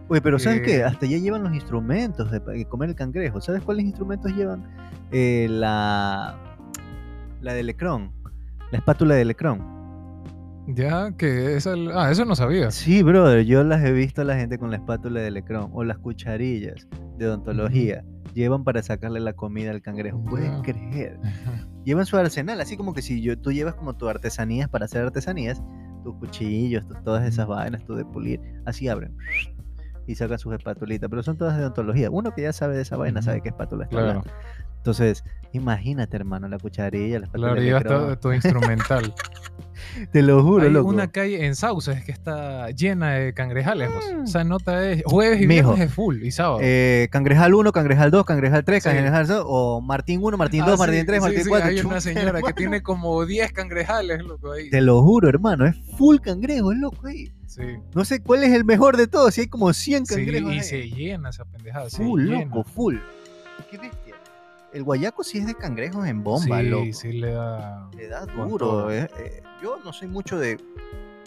Speaker 1: Oye, pero ¿sabes qué?
Speaker 2: Eh,
Speaker 1: Hasta ya llevan los instrumentos de, de comer el cangrejo. ¿Sabes cuáles instrumentos llevan? Eh, la, la de Lecron, la espátula de Lecron.
Speaker 2: Ya, que es el... Ah, eso no sabía.
Speaker 1: Sí, brother, yo las he visto a la gente con la espátula de Lecron o las cucharillas de odontología. Llevan para sacarle la comida al cangrejo. ¿Puedes creer? Llevan su arsenal, así como que si yo, tú llevas como tus artesanías para hacer artesanías, tus cuchillos, tus, todas esas vainas, tú de pulir, así abren y sacan sus espatulitas, pero son todas de odontología. Uno que ya sabe de esa vaina sabe qué espátula está
Speaker 2: Claro.
Speaker 1: Entonces, imagínate, hermano, la cucharilla, la de
Speaker 2: llevas
Speaker 1: Lecron.
Speaker 2: todo tu instrumental.
Speaker 1: Te lo juro,
Speaker 2: Hay
Speaker 1: loco.
Speaker 2: una calle en Sauces que está llena de cangrejales.
Speaker 1: Mm.
Speaker 2: Esa nota es jueves y
Speaker 1: Mijo,
Speaker 2: viernes es full y sábado.
Speaker 1: Eh, Cangrejal 1, Cangrejal 2, Cangrejal 3,
Speaker 2: Sí.
Speaker 1: Cangrejal 2, o Martín 1, Martín
Speaker 2: Ah,
Speaker 1: 2,
Speaker 2: sí,
Speaker 1: Martín 3,
Speaker 2: sí,
Speaker 1: Martín
Speaker 2: sí,
Speaker 1: 4.
Speaker 2: Hay una señora que
Speaker 1: hermano.
Speaker 2: tiene como 10 cangrejales, loco, ahí.
Speaker 1: Te lo juro, hermano, es full cangrejo, es loco ahí.
Speaker 2: Sí.
Speaker 1: No sé cuál es el mejor de todos, si hay como 100
Speaker 2: Sí,
Speaker 1: cangrejos.
Speaker 2: y
Speaker 1: ahí.
Speaker 2: se llena esa pendejada.
Speaker 1: full, loco, full. Qué. El guayaco sí es de cangrejos en bomba,
Speaker 2: sí,
Speaker 1: loco.
Speaker 2: sí le da.
Speaker 1: Le da duro. eh, eh, yo no soy mucho de,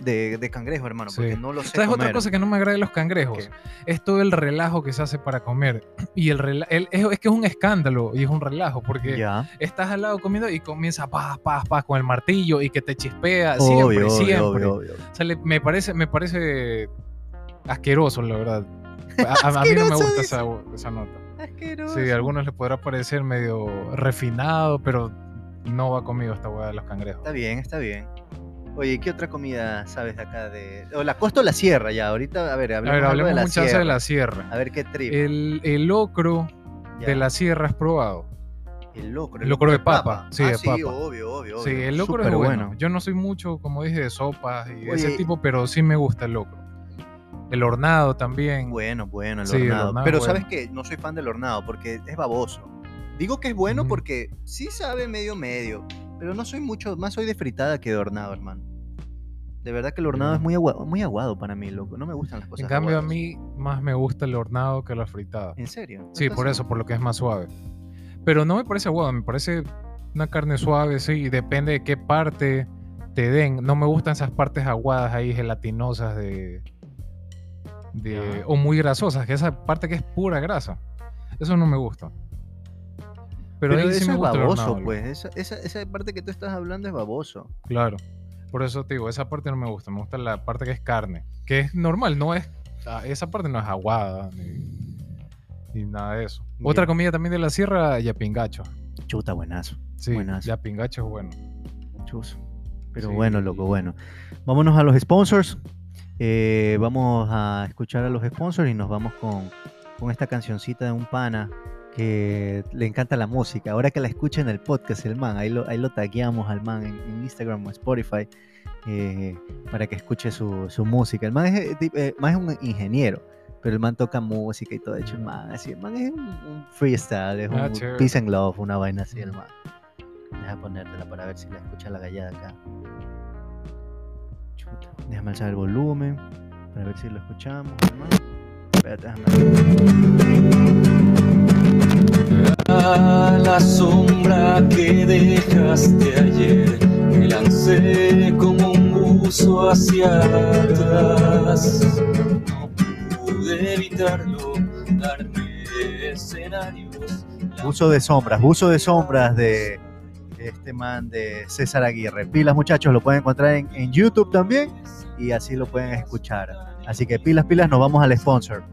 Speaker 1: de, de cangrejo, hermano,
Speaker 2: Sí.
Speaker 1: porque no lo sé
Speaker 2: ¿Sabes otra cosa que no me agrada de los cangrejos?
Speaker 1: ¿Qué?
Speaker 2: Es todo el relajo que se hace para comer. Y el, rela- el- es, es que es un escándalo y es un relajo porque
Speaker 1: Ya,
Speaker 2: estás al lado comiendo y comienza paz, paz, paz con el martillo y que te chispea
Speaker 1: obvio,
Speaker 2: siempre,
Speaker 1: obvio,
Speaker 2: siempre.
Speaker 1: obvio.
Speaker 2: O sea, le- me parece, me parece asqueroso, la verdad. A, a- a mí no me gusta esa, esa nota.
Speaker 1: Asqueroso.
Speaker 2: Sí, a algunos les podrá parecer medio refinado, pero no va conmigo esta hueá de los cangrejos.
Speaker 1: Está bien, está bien. Oye, ¿qué otra comida sabes de acá? De... O la costa o la sierra, ya. Ahorita, a ver,
Speaker 2: A
Speaker 1: hablemos,
Speaker 2: ver,
Speaker 1: algo
Speaker 2: hablemos
Speaker 1: de la
Speaker 2: muchas
Speaker 1: sierra.
Speaker 2: de la sierra.
Speaker 1: A ver qué trip.
Speaker 2: El, el locro
Speaker 1: Ya.
Speaker 2: de la sierra has probado.
Speaker 1: El locro.
Speaker 2: el locro de papa, sí,
Speaker 1: ah,
Speaker 2: de
Speaker 1: sí,
Speaker 2: papa.
Speaker 1: obvio, obvio,
Speaker 2: Sí, el locro
Speaker 1: Súper
Speaker 2: es bueno. Yo no soy mucho, como dije, de sopas y ese
Speaker 1: Oye.
Speaker 2: tipo, pero sí me gusta el locro. El hornado también.
Speaker 1: Bueno, bueno, el
Speaker 2: Sí, el
Speaker 1: hornado. Pero
Speaker 2: es
Speaker 1: sabes que no soy fan del hornado porque es baboso. Digo que es bueno porque sí sabe medio medio, pero no soy mucho, más soy de fritada que de hornado, hermano. De verdad que el hornado es muy aguado, muy aguado para mí, loco. No me gustan las cosas
Speaker 2: En cambio, a mí más me gusta el hornado que la fritada.
Speaker 1: ¿En serio?
Speaker 2: Sí,
Speaker 1: ¿Estás
Speaker 2: por eso, por lo que es más suave. Pero no me parece aguado, me parece una carne suave, sí, depende de qué parte te den. No me gustan esas partes aguadas ahí, gelatinosas de. De o muy grasosas, que esa parte que es pura grasa. Eso no me gusta. Pero,
Speaker 1: Pero,
Speaker 2: ahí
Speaker 1: eso
Speaker 2: sí me
Speaker 1: es
Speaker 2: gusta
Speaker 1: baboso, pues. Esa, esa, esa parte que tú estás hablando es baboso.
Speaker 2: Claro. Por eso te digo, esa parte no me gusta. Me gusta la parte que es carne. Que es normal, no es. ah, Esa parte no es aguada ni, ni nada de eso. Otra comida también de la sierra, yapingacho.
Speaker 1: Chuta, buenazo.
Speaker 2: Sí,
Speaker 1: Buenazo.
Speaker 2: yapingacho es bueno.
Speaker 1: Chus. Pero
Speaker 2: Sí.
Speaker 1: bueno, loco, bueno. Vámonos a los sponsors. Eh, vamos a escuchar a los sponsors y nos vamos con, con esta cancioncita de un pana que le encanta la música. Ahora que la escucha en el podcast, el man, ahí lo, ahí lo tagueamos al man en, en Instagram o Spotify eh, para que escuche su, su música. El man es, eh, eh, man es un ingeniero, pero el man toca música y todo. De hecho, el man, así, el man es un, un freestyle, es
Speaker 2: Ah,
Speaker 1: un
Speaker 2: chévere.
Speaker 1: peace and love, una vaina así, el man. Deja ponértela para ver si la escucha la gallada acá. Déjame alzar el volumen para ver si lo escuchamos. Espérate, déjame.
Speaker 3: A la sombra que dejaste ayer, me lancé como un buzo hacia atrás. No pude evitarlo, darme escenarios.
Speaker 1: Buzo de sombras, buzo de sombras de este man de César Aguirre. Pilas, muchachos, lo pueden encontrar en, en YouTube también y así lo pueden escuchar. Así que pilas, pilas, nos vamos al sponsor.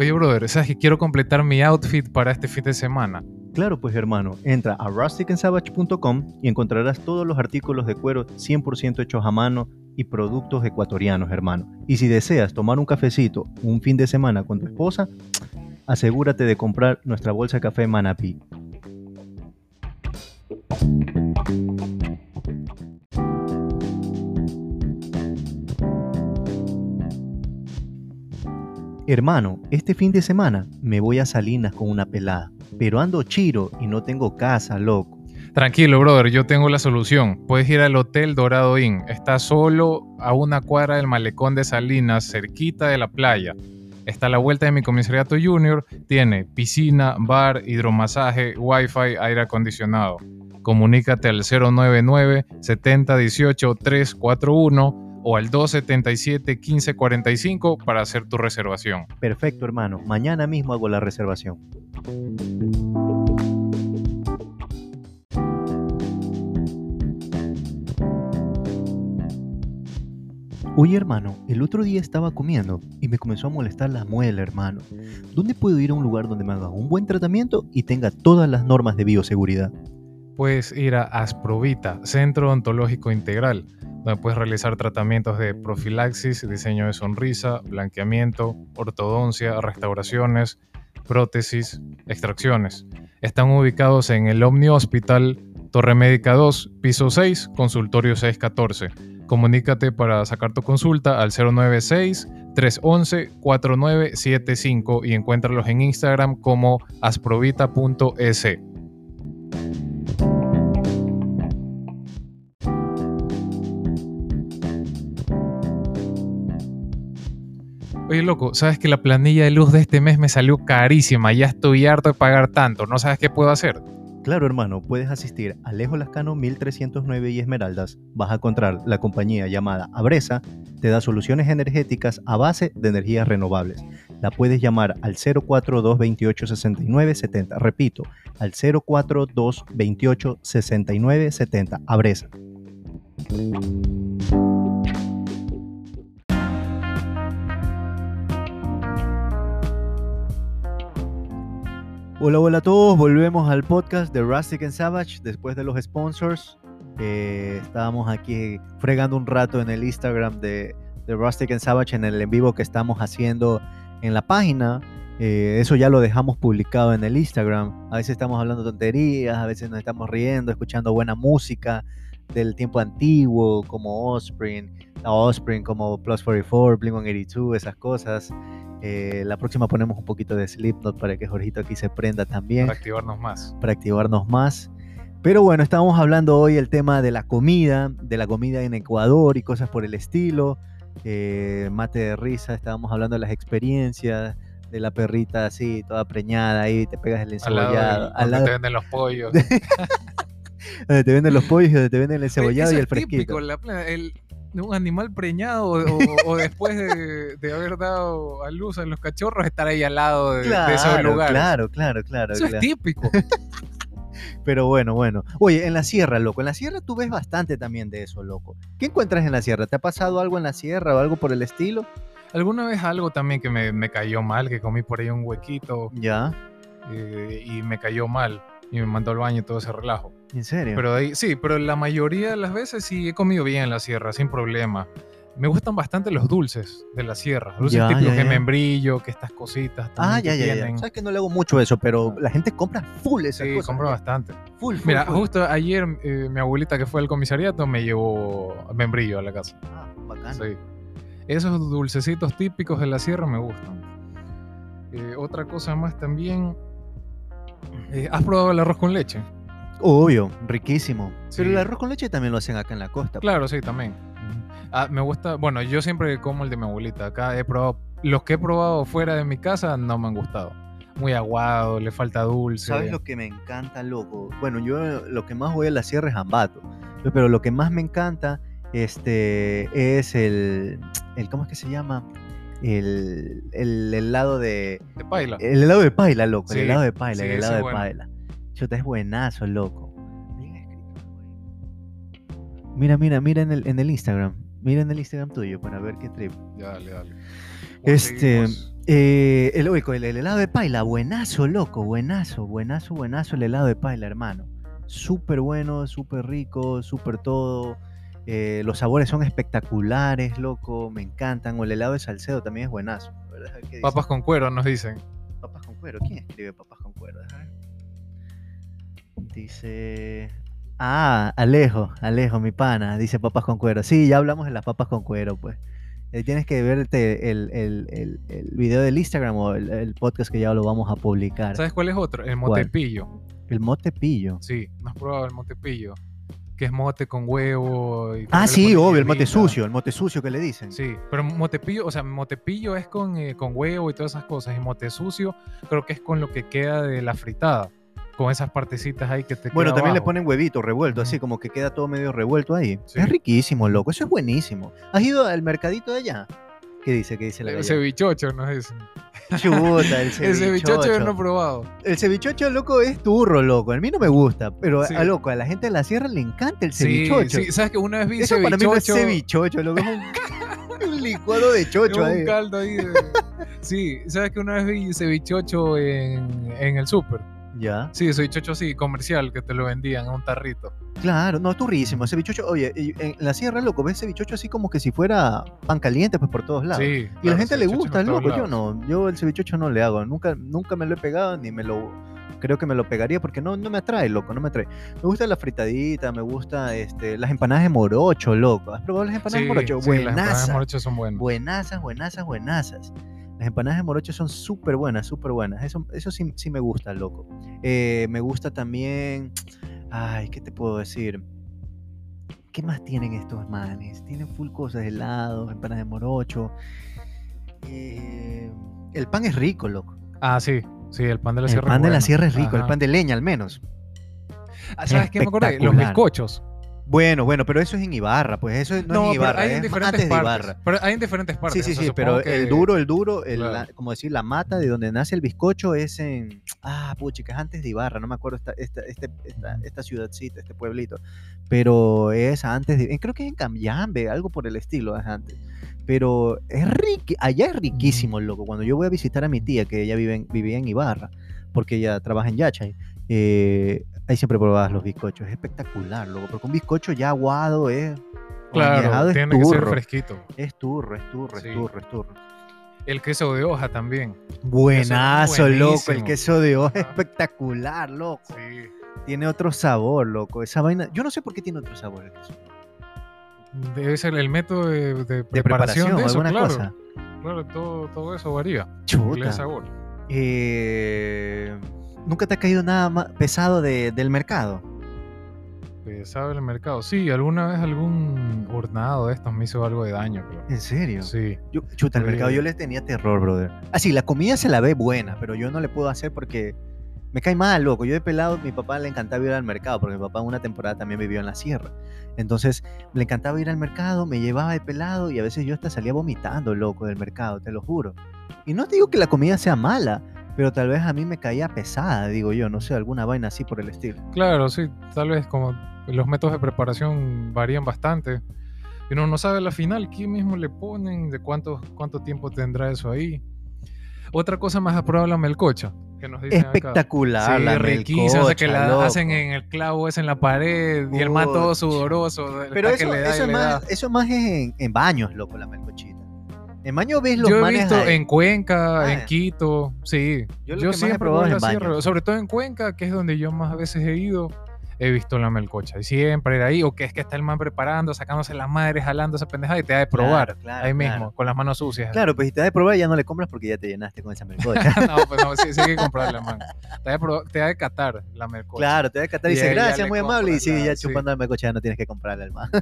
Speaker 2: Oye, brother, ¿sabes que quiero completar mi outfit para este fin de semana?
Speaker 1: Claro, pues hermano, entra a rusticandsavage.com y encontrarás todos los artículos de cuero 100% hechos a mano y productos ecuatorianos, hermano. Y si deseas tomar un cafecito un fin de semana con tu esposa, asegúrate de comprar nuestra bolsa de café Manapí. Hermano, este fin de semana me voy a Salinas con una pelada, pero ando chiro y no tengo casa, loco.
Speaker 2: Tranquilo, brother, yo tengo la solución. Puedes ir al Hotel Dorado Inn. Está solo a una cuadra del malecón de Salinas, cerquita de la playa. Está a la vuelta de mi comisariato junior. Tiene piscina, bar, hidromasaje, wifi, aire acondicionado. Comunícate al 099 70 18 341 o al 277 1545 para hacer tu reservación.
Speaker 1: Perfecto, hermano. Mañana mismo hago la reservación. Oye hermano, el otro día estaba comiendo y me comenzó a molestar la muela, hermano. ¿Dónde puedo ir a un lugar donde me hagan un buen tratamiento y tenga todas las normas de bioseguridad?
Speaker 2: Puedes ir a Asprovita, Centro Odontológico Integral, donde puedes realizar tratamientos de profilaxis, diseño de sonrisa, blanqueamiento, ortodoncia, restauraciones, prótesis, extracciones. Están ubicados en el Omni Hospital, Torre Médica 2, piso 6, consultorio 614. Comunícate para sacar tu consulta al 096-311-4975 y encuéntralos en Instagram como asprovita.es. Oye, loco, ¿sabes que la planilla de luz de este mes me salió carísima? Ya estoy harto de pagar tanto. ¿No sabes qué puedo hacer?
Speaker 1: Claro, hermano, puedes asistir a Alejo Lascano 1309 y Esmeraldas. Vas a encontrar la compañía llamada Abresa, te da soluciones energéticas a base de energías renovables. La puedes llamar al 042 28 69 70. Repito, al 042 28 69 70. Abresa. Hola, hola a todos. Volvemos al podcast de Rustic and Savage después de los sponsors. Eh, estábamos aquí fregando un rato en el Instagram de, Rustic and Savage en el en vivo que estamos haciendo en la página. Eh, eso ya lo dejamos publicado en el Instagram. A veces estamos hablando tonterías, a veces nos estamos riendo, escuchando buena música del tiempo antiguo, como Offspring, Offspring, como Plus 44, Blink-182, esas cosas. Eh, la próxima ponemos un poquito de Slipknot para que Jorgito aquí se prenda también.
Speaker 2: Para activarnos más.
Speaker 1: Para activarnos más. Pero bueno, estábamos hablando hoy el tema de la comida, de la comida en Ecuador y cosas por el estilo. Eh, mate de risa, estábamos hablando de las experiencias, de la perrita así, toda preñada ahí, te pegas el encebollado.
Speaker 2: Al lado, te venden los pollos.
Speaker 1: donde te venden los pollos y donde te venden el encebollado y el fresquito.
Speaker 2: Típico, la, el, un animal preñado o, después de, haber dado a luz a los cachorros estar ahí al lado de, esos lugares.
Speaker 1: Claro, claro, claro.
Speaker 2: Eso
Speaker 1: es
Speaker 2: típico.
Speaker 1: Pero bueno, bueno. Oye, en la sierra, loco. En la sierra tú ves bastante también de eso, loco. ¿Qué encuentras en la sierra? ¿Te ha pasado algo en la sierra o algo por el estilo?
Speaker 2: Alguna vez algo también que me, cayó mal, que comí por ahí un huequito.
Speaker 1: Ya.
Speaker 2: Eh, y me cayó mal y me mandó al baño y todo ese relajo.
Speaker 1: ¿En serio?
Speaker 2: Pero ahí, sí, pero la mayoría de las veces sí he comido bien en la sierra, sin problema. Me gustan bastante los dulces de la sierra. Dulces típicos de membrillo, que estas cositas.
Speaker 1: Ah, ya, ya, ya. Sabes que no le hago mucho eso, pero la gente compra full esas
Speaker 2: sí,
Speaker 1: cosas.
Speaker 2: compra bastante.
Speaker 1: Full, full
Speaker 2: Mira,
Speaker 1: full.
Speaker 2: justo ayer eh, mi abuelita que fue al comisariato me llevó membrillo a la casa.
Speaker 1: Ah, bacán.
Speaker 2: Sí. Esos dulcecitos típicos de la sierra me gustan. Eh, otra cosa más también. Eh, ¿Has probado el arroz con leche?
Speaker 1: Obvio, riquísimo.
Speaker 2: Sí.
Speaker 1: Pero el arroz con leche también lo hacen acá en la costa. pues.
Speaker 2: Claro, sí, también. Ah, me gusta, bueno, yo siempre como el de mi abuelita. Acá he probado, los que he probado fuera de mi casa no me han gustado. Muy aguado, le falta dulce.
Speaker 1: ¿Sabes lo que me encanta, loco? Bueno, yo lo que más voy a la sierra es Ambato. Pero lo que más me encanta este, es el, el. ¿Cómo es que se llama? El, el helado de.
Speaker 2: De paila.
Speaker 1: El helado de paila, loco.
Speaker 2: Sí,
Speaker 1: el helado de paila,
Speaker 2: sí,
Speaker 1: el helado de
Speaker 2: bueno.
Speaker 1: paila. Chuta, es buenazo, loco. Mira, mira, mira en el, en el Instagram. Mira en el Instagram tuyo para ver qué trip.
Speaker 2: Dale, dale. Bueno,
Speaker 1: Este. Eh, el, el, el helado de paila, buenazo, loco, buenazo, buenazo, buenazo el helado de paila, hermano. Súper bueno, súper rico, súper todo. Eh, los sabores son espectaculares, loco, me encantan. O el helado de salcedo también es buenazo.
Speaker 2: Papas con cuero nos dicen.
Speaker 1: Papas con cuero. ¿Quién escribe papas con cuero? Déjame. Dice. Ah, Alejo, Alejo, mi pana. Dice papas con cuero. Sí, ya hablamos de las papas con cuero, pues. Ahí tienes que verte el, el, el, el video del Instagram o el, podcast que ya lo vamos a publicar.
Speaker 2: ¿Sabes cuál es otro? El
Speaker 1: ¿Cuál?
Speaker 2: motepillo.
Speaker 1: El mote pillo.
Speaker 2: Sí, ¿no has probado el motepillo? Que es mote con huevo. Y
Speaker 1: Ah, sí, obvio, el mote sucio, el mote sucio que le dicen.
Speaker 2: Sí, pero motepillo, o sea, motepillo es con, eh, con huevo y todas esas cosas. Y mote sucio creo que es con lo que queda de la fritada. Con esas partecitas ahí que te
Speaker 1: Bueno, también le
Speaker 2: abajo.
Speaker 1: ponen huevito revuelto, así como que queda todo medio revuelto ahí.
Speaker 2: Sí.
Speaker 1: Es riquísimo, loco. Eso es buenísimo. ¿Has ido al mercadito de allá? ¿Qué dice? ¿Qué dice la
Speaker 2: El cevichocho, ¿no es?
Speaker 1: Chuta, el
Speaker 2: El cevichocho yo no he
Speaker 1: cevichocho.
Speaker 2: probado.
Speaker 1: El cevichocho, loco, es turro, loco. A mí no me gusta, pero
Speaker 2: Sí.
Speaker 1: a, loco, a la gente de la sierra le encanta el cevichocho.
Speaker 2: sí, sabes que una vez vi
Speaker 1: Eso para mí no es
Speaker 2: cevichocho.
Speaker 1: cevichocho, loco. Es un, un licuado de chocho
Speaker 2: un
Speaker 1: ahí.
Speaker 2: caldo ahí. de- Sí, sabes que una vez vi cevichocho en, en el súper.
Speaker 1: Ya,
Speaker 2: Sí, cevichocho sí, comercial, que te lo vendían en un tarrito.
Speaker 1: claro, no, turrísimo. Cevichocho, oye, y en la sierra, loco, ves cevichocho así como que si fuera pan caliente, pues por todos lados.
Speaker 2: Sí.
Speaker 1: Y a la gente le gusta, loco. Yo no, yo el cevichocho no le hago. Nunca, nunca me lo he pegado ni me lo. Creo que me lo pegaría porque no, no me atrae, loco, no me atrae. Me gusta la fritadita, me gusta este, las empanadas de morocho, loco. ¿Has probado las empanadas
Speaker 2: Sí,
Speaker 1: de morocho?
Speaker 2: sí, las empanadas
Speaker 1: Buenazas.
Speaker 2: de morocho son buenas.
Speaker 1: Buenazas, buenazas, buenazas. Las empanadas de morocho son súper buenas, súper buenas. Eso, eso sí, sí me gusta, loco. Eh, me gusta también. Ay, ¿qué te puedo decir? ¿Qué más tienen estos manes? Tienen full cosas, helados, empanadas de morocho. Eh, el pan es rico, loco.
Speaker 2: Ah, sí, sí, el pan de la
Speaker 1: El
Speaker 2: sierra.
Speaker 1: pan
Speaker 2: es
Speaker 1: de la sierra es rico, el pan de leña al menos.
Speaker 2: Ah, ¿Sabes qué me acordé? Los bizcochos.
Speaker 1: Bueno, bueno, pero eso es en Ibarra, pues eso no, es en Ibarra,
Speaker 2: hay en
Speaker 1: es antes de. Ibarra.
Speaker 2: Pero hay en diferentes partes.
Speaker 1: Sí, sí,
Speaker 2: o sea,
Speaker 1: sí, pero el duro, el duro, el,
Speaker 2: Claro.
Speaker 1: la- como decir, la mata de donde nace el bizcocho es en. Ah, puchica, es antes de Ibarra, no me acuerdo esta, esta, este, esta, esta ciudadcita, este pueblito. Pero es antes de. Creo que es en Cambiambe, algo por el estilo, es antes. Pero es riqui, allá es riquísimo, loco. Cuando yo voy a visitar a mi tía, que ella vive en- vivía en Ibarra, porque ella trabaja en Yachay, eh, ahí siempre probabas los bizcochos. Es espectacular, loco, porque un bizcocho ya aguado es.
Speaker 2: Claro,
Speaker 1: es
Speaker 2: tiene que ser fresquito.
Speaker 1: Es turro, es turro,
Speaker 2: Sí.
Speaker 1: es turro, es turro.
Speaker 2: El queso de hoja también.
Speaker 1: Buenazo, loco. El queso de hoja es espectacular, loco.
Speaker 2: Sí.
Speaker 1: Tiene otro sabor, loco. Esa vaina. Yo no sé por qué tiene otro sabor el queso.
Speaker 2: Debe ser el método de, de
Speaker 1: De
Speaker 2: preparación,
Speaker 1: preparación,
Speaker 2: de eso,
Speaker 1: alguna
Speaker 2: claro.
Speaker 1: cosa.
Speaker 2: Claro, todo, todo eso varía.
Speaker 1: Chuta.
Speaker 2: sabor.
Speaker 1: Eh, ¿Nunca te ha caído nada más pesado de- del mercado?
Speaker 2: Pesado el mercado. Sí, alguna vez algún hornado de estos me hizo algo de daño, creo.
Speaker 1: ¿En serio?
Speaker 2: Sí.
Speaker 1: Yo, chuta, el
Speaker 2: Porque-
Speaker 1: mercado yo les tenía terror, brother. Así, la comida se la ve buena, pero yo no le puedo hacer porque me cae mal, loco. Yo de pelado, mi papá le encantaba ir al mercado, porque mi papá una temporada también vivió en la sierra. Entonces, le encantaba ir al mercado, me llevaba de pelado y a veces yo hasta salía vomitando, loco, del mercado, te lo juro. Y no te digo que la comida sea mala, pero tal vez a mí me caía pesada, digo yo, no sé, alguna vaina así por el estilo.
Speaker 2: Claro, sí. Tal vez como los métodos de preparación varían bastante. Y uno no sabe la final qué mismo le ponen, de cuánto, cuánto tiempo tendrá eso ahí. Otra cosa más aprobada la melcocha. Que nos dicen acá.
Speaker 1: Espectacular,
Speaker 2: Sí,
Speaker 1: la
Speaker 2: riquísima, o sea, que la
Speaker 1: loco.
Speaker 2: hacen en el clavo, es en la pared, y el man todo sudoroso.
Speaker 1: Pero
Speaker 2: que
Speaker 1: eso,
Speaker 2: le da y
Speaker 1: eso, es
Speaker 2: le
Speaker 1: más,
Speaker 2: da.
Speaker 1: eso más es en, en baños, loco, la melcochita. En baños ves los
Speaker 2: Yo he visto
Speaker 1: ahí.
Speaker 2: en Cuenca,
Speaker 1: Ah,
Speaker 2: en Quito, sí.
Speaker 1: yo
Speaker 2: siempre
Speaker 1: probado
Speaker 2: voy a la sierra, sobre todo en Cuenca, que es donde yo más veces he ido, he visto la melcocha. Y siempre era ahí, o que es que está el man preparando, sacándose las madres, jalando esa pendejada y te da de probar
Speaker 1: Claro, claro,
Speaker 2: ahí
Speaker 1: claro.
Speaker 2: mismo, con las manos sucias.
Speaker 1: Claro, pues si te da de probar ya no le compras porque ya te llenaste con esa melcocha.
Speaker 2: no, pues no, sí, sí hay que comprarla, man. Te da de, te da de catar la melcocha.
Speaker 1: claro, te da de catar y
Speaker 2: Y
Speaker 1: dice gracias, muy amable. Y sigue ya
Speaker 2: claro, sí.
Speaker 1: chupando la melcocha, ya no tienes que comprarle al man.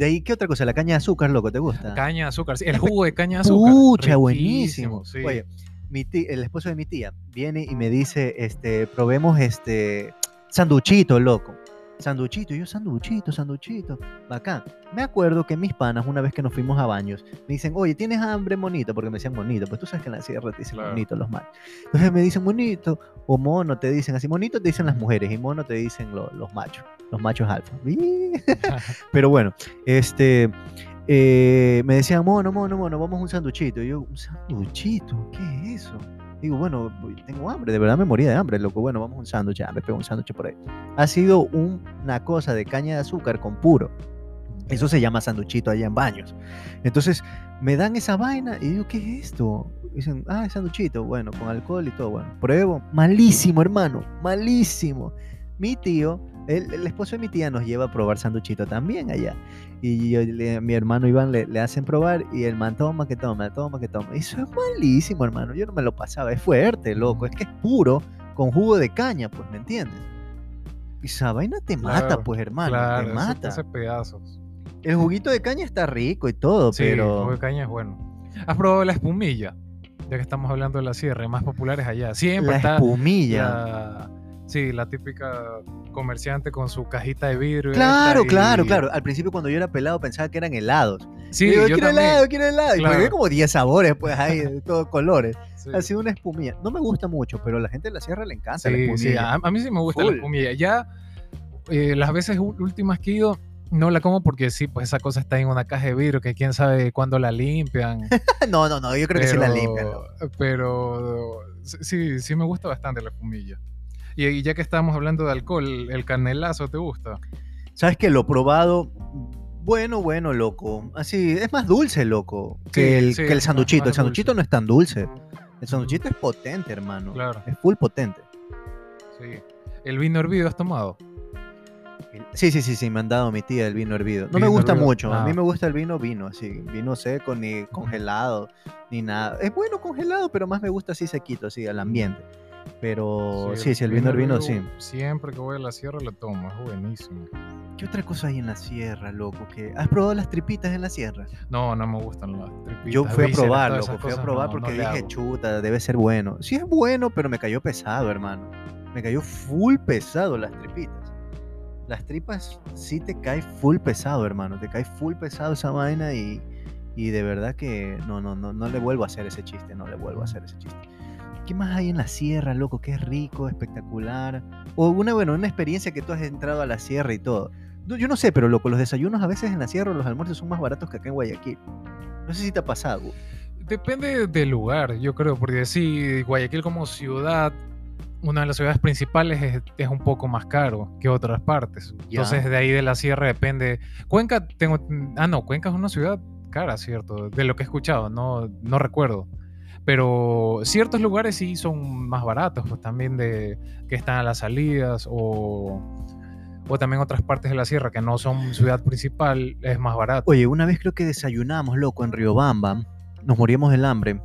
Speaker 1: De ahí, ¿qué otra cosa? La caña de azúcar, loco, ¿te gusta?
Speaker 2: Caña de azúcar, sí, el jugo de caña de azúcar.
Speaker 1: Pucha, buenísimo.
Speaker 2: sí.
Speaker 1: Oye, mi el esposo de mi tía viene y me dice, este, probemos este sanduchito, loco. Sanduchito, y yo sanduchito, sanduchito, bacán. Me acuerdo que mis panas, una vez que nos fuimos a baños, me dicen, oye, ¿tienes hambre, monito? Porque me decían monito, pues tú sabes que en la sierra te dicen
Speaker 2: Claro.
Speaker 1: monito los machos. Entonces me dicen monito, o mono te dicen así, monito te dicen las mujeres y mono te dicen lo- los machos, los machos alfa. Pero bueno, este, eh, me decían, mono, mono, mono, vamos a un sanduchito. Y yo, ¿un sanduchito? ¿Qué es eso? Digo, bueno, tengo hambre, de verdad me moría de hambre, loco. Bueno, vamos a un sándwich, ya me pego un sándwich por ahí. Ha sido una cosa de caña de azúcar con puro. Eso se llama sanduchito allá en baños. Entonces, me dan esa vaina y digo, ¿qué es esto? dicen, ah, es sanduchito, bueno, con alcohol y todo, bueno. Pruebo, malísimo, hermano, malísimo. Mi tío, el, esposo de mi tía nos lleva a probar sanduchito también allá. Y yo, mi hermano Iván le, le, hacen probar y el man toma que toma, toma que toma. Eso es malísimo, hermano. Yo no me lo pasaba. Es fuerte, loco. Es que es puro con jugo de caña, pues, ¿me entiendes? Y esa vaina te mata, pues, hermano. te mata.
Speaker 2: Hace pedazos.
Speaker 1: El juguito de caña está rico y todo, pero.
Speaker 2: El jugo de caña es bueno. ¿Has probado la espumilla? Ya que estamos hablando de la sierra, más populares allá. Siempre
Speaker 1: la
Speaker 2: está.
Speaker 1: espumilla.
Speaker 2: Sí, la típica comerciante con su cajita de vidrio.
Speaker 1: Claro, claro, claro. Al principio cuando yo era pelado pensaba que eran helados.
Speaker 2: Sí,
Speaker 1: yo quiero helado, quiero helado. Y había como 10 sabores, pues ahí, de todos colores. Ha sido una espumilla. No me gusta mucho, pero a la gente de la sierra le encanta la espumilla.
Speaker 2: Sí, a, a, mí sí me gusta la espumilla. Ya eh, las veces últimas que he ido, no la como porque sí, pues esa cosa está en una caja de vidrio que quién sabe cuándo la limpian.
Speaker 1: no, no, no, yo creo que sí la limpian.
Speaker 2: Pero sí, sí me gusta bastante la espumilla. Y, ya que estamos hablando de alcohol, ¿el canelazo te gusta?
Speaker 1: ¿Sabes que Lo probado. Bueno, bueno, loco. Así, es más dulce, loco, que el, que el sanduchito. El sanduchito no es tan dulce. El sanduchito es potente, hermano.
Speaker 2: Claro.
Speaker 1: Es full potente.
Speaker 2: Sí. ¿El vino hervido has tomado?
Speaker 1: Sí, sí, sí, sí, me han dado mi tía el vino hervido. No me gusta mucho, a mí me gusta el vino vino, así, vino seco, ni congelado, ni nada. Es bueno congelado, pero más me gusta así sequito, así, al ambiente. Pero sí, sí, el vino hervido, sí.
Speaker 2: Siempre que voy a la sierra lo tomo, es buenísimo.
Speaker 1: ¿Qué otra cosa hay en la sierra, loco? ¿Has probado las tripitas en la sierra?
Speaker 2: No, no me gustan las tripitas.
Speaker 1: Yo fui a probar, loco, fui a probar porque dije, chuta, debe ser bueno. Sí es bueno, pero me cayó pesado, hermano. Me cayó full pesado las tripitas las tripas sí te cae full pesado, hermano. Te cae full pesado esa vaina y, y de verdad que no, no, no, no le vuelvo a hacer ese chiste, no le vuelvo a hacer ese chiste. ¿Qué más hay en la sierra, loco? Es rico, espectacular. O una, bueno, una experiencia que tú has entrado a la sierra y todo. Yo no sé, pero loco, los desayunos a veces en la sierra, los almuerzos son más baratos que acá en Guayaquil. No sé si te ha pasado.
Speaker 2: Depende del lugar, yo creo, porque si Guayaquil como ciudad una de las ciudades principales es, un poco más caro que otras partes. Entonces, de ahí de la sierra depende. Cuenca, tengo. Ah, no, Cuenca es una ciudad cara, ¿cierto? De lo que he escuchado, no, no recuerdo. Pero ciertos lugares sí son más baratos, pues también de que están a las salidas o, o también otras partes de la sierra que no son ciudad principal, es más barato.
Speaker 1: Oye, una vez creo que desayunamos, loco, en Riobamba, nos moríamos del hambre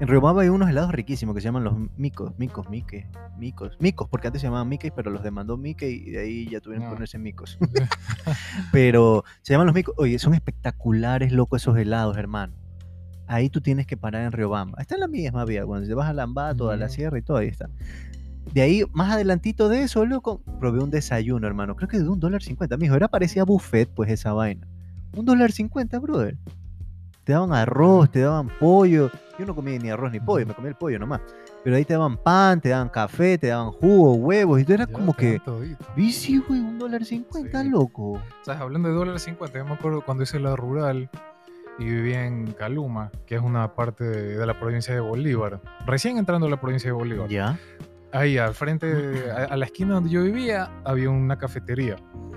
Speaker 1: en Riobamba hay unos helados riquísimos que se llaman los micos, micos, mique, micos, micos, porque antes se llamaban Mickey, pero los demandó Mickey y de ahí ya tuvieron que ah. ponerse micos. pero se llaman los micos. Oye, son espectaculares, loco, esos helados, hermano. Ahí tú tienes que parar en Riobamba. Está en la misma vía, cuando te vas a Lambá, toda la sierra y todo, ahí está. De ahí, más adelantito de eso, loco, probé un desayuno, hermano. Creo que de un dólar cincuenta. Mijo, era parecía buffet, pues, esa vaina. Un dólar cincuenta, brother. Te daban arroz, te daban pollo yo no comía ni arroz ni pollo, me comía el pollo nomás. Pero ahí te daban pan, te daban café, te daban jugo, huevos, y tú eras como que. Bici, güey, un dólar cincuenta, loco.
Speaker 2: ¿Sabes? Hablando de dólar cincuenta, yo me acuerdo cuando hice la rural y vivía en Caluma, que es una parte de, la provincia de Bolívar. Recién entrando a la provincia de Bolívar.
Speaker 1: Ya.
Speaker 2: Ahí, al frente, a la esquina donde yo vivía, había una cafetería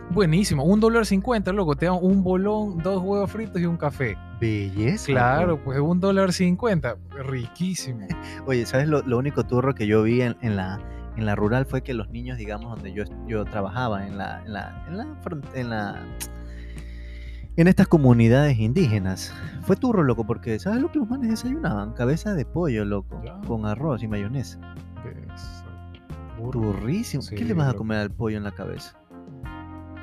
Speaker 2: Buenísimo, un dólar cincuenta, loco. Te dan un bolón, dos huevos fritos y un café.
Speaker 1: Belleza.
Speaker 2: Claro, pues un dólar cincuenta. Riquísimo.
Speaker 1: Oye, ¿sabes lo, único turro que yo vi en, la, en la rural fue que los niños, digamos, donde yo, yo trabajaba, en la, en la, en la, en la en estas comunidades indígenas. Fue turro, loco, porque ¿sabes lo que los manes desayunaban? Cabeza de pollo, loco, con arroz y mayonesa. Turrísimo. ¿Qué le vas a comer al pollo en la cabeza?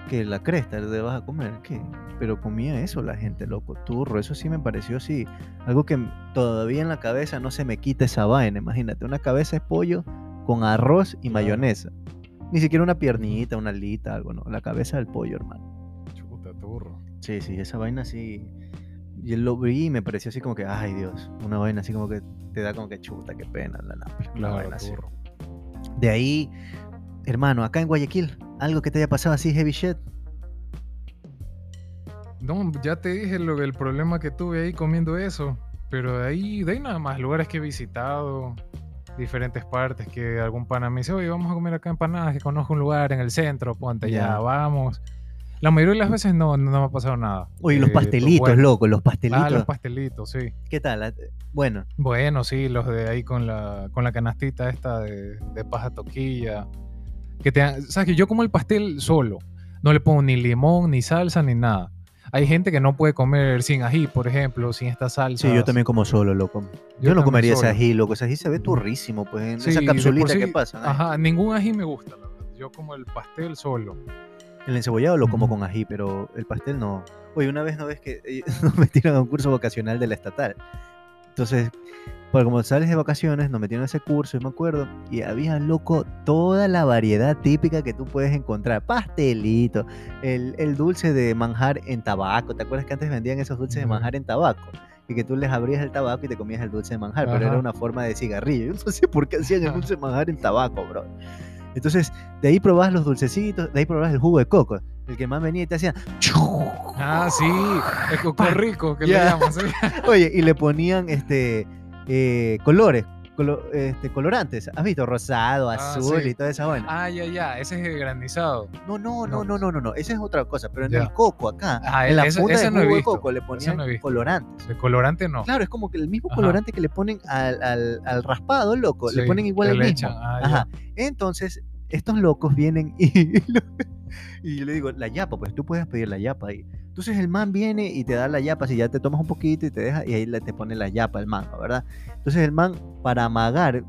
Speaker 1: que la cresta le vas a comer, ¿qué? Pero comía eso la gente, loco, turro, eso sí me pareció así, algo que todavía en la cabeza no se me quita esa vaina, imagínate, una cabeza de pollo con arroz y mayonesa, ni siquiera una piernita, una alita, algo, no, la cabeza del pollo, hermano. Sí, sí, esa vaina así, y lo vi y me pareció así como que, ay Dios, una vaina así como que te da como que chuta, qué pena la
Speaker 2: vaina
Speaker 1: De ahí, hermano, acá en Guayaquil, algo que te haya pasado así, heavy shit.
Speaker 2: No, ya te dije lo el problema que tuve ahí comiendo eso. Pero de ahí, de ahí nada más, lugares que he visitado, diferentes partes, que algún pana me dice, oye, vamos a comer acá empanadas, que conozco un lugar en el centro, ponte
Speaker 1: Ya.
Speaker 2: ya, vamos. La mayoría de las veces no, no me ha pasado nada.
Speaker 1: Oye, los
Speaker 2: Eh, pues,
Speaker 1: pastelitos,
Speaker 2: bueno.
Speaker 1: loco, los pastelitos.
Speaker 2: Ah, los pastelitos, sí.
Speaker 1: ¿Qué tal? Ah, Bueno,
Speaker 2: Bueno, sí, los de ahí con la, con la canastita esta de, de paja toquilla. Que te ¿Sabes que Yo como el pastel solo. No le pongo ni limón, ni salsa, ni nada. Hay gente que no puede comer sin ají, por ejemplo, sin esta salsa.
Speaker 1: sí, yo también como solo, loco. Yo, no comería ese ají, loco. Ese ají se ve turrísimo, pues, en
Speaker 2: Sí,
Speaker 1: esa capsulita que
Speaker 2: sí,
Speaker 1: pasa. ¿eh?
Speaker 2: Ajá, ningún ají me gusta, la verdad. Yo como el pastel solo.
Speaker 1: El encebollado lo como con ají, pero el pastel no. Oye, una vez no ves que eh, nos metieron a un curso vocacional de la estatal. Entonces, pues como sales de vacaciones, nos metieron a ese curso, yo me acuerdo, y había, loco, toda la variedad típica que tú puedes encontrar. Pastelito, el, el dulce de manjar en tabaco. ¿Te acuerdas que antes vendían esos dulces de manjar en tabaco? Y que tú les abrías el tabaco y te comías el dulce de manjar, pero era
Speaker 2: Ajá.
Speaker 1: una forma de cigarrillo. Yo no sé por qué hacían el
Speaker 2: Ajá.
Speaker 1: dulce de manjar en tabaco, bro. Entonces, de ahí probabas los dulcecitos, de ahí probabas el jugo de coco. El que más venía y te hacía.
Speaker 2: Ah, sí, el coco rico que le llaman. ¿sí?
Speaker 1: Oye, y le ponían este eh, colores, colo- este, colorantes. ¿Has visto? Rosado,
Speaker 2: Ah,
Speaker 1: azul
Speaker 2: sí.
Speaker 1: y toda esa vaina.
Speaker 2: Ah, ya, ya, ese es el granizado.
Speaker 1: No, no, no,
Speaker 2: no.
Speaker 1: no, no, no, no. Esa es otra cosa. Pero en
Speaker 2: Ya.
Speaker 1: el coco acá,
Speaker 2: Ah,
Speaker 1: en la punta del
Speaker 2: no he
Speaker 1: jugo de coco le ponían
Speaker 2: no
Speaker 1: colorantes.
Speaker 2: De colorante no.
Speaker 1: Claro, es como que el mismo
Speaker 2: Ajá.
Speaker 1: colorante que le ponen al, al- al raspado, loco, le ponen igual el mismo.
Speaker 2: ah.
Speaker 1: Ajá. Entonces, estos locos vienen y, y yo le digo, la yapa, pues tú puedes pedir la yapa ahí. Entonces el man viene y te da la yapa, si ya te tomas un poquito y te deja, y ahí te pone la yapa el man, ¿verdad? Entonces el man, para amagar, el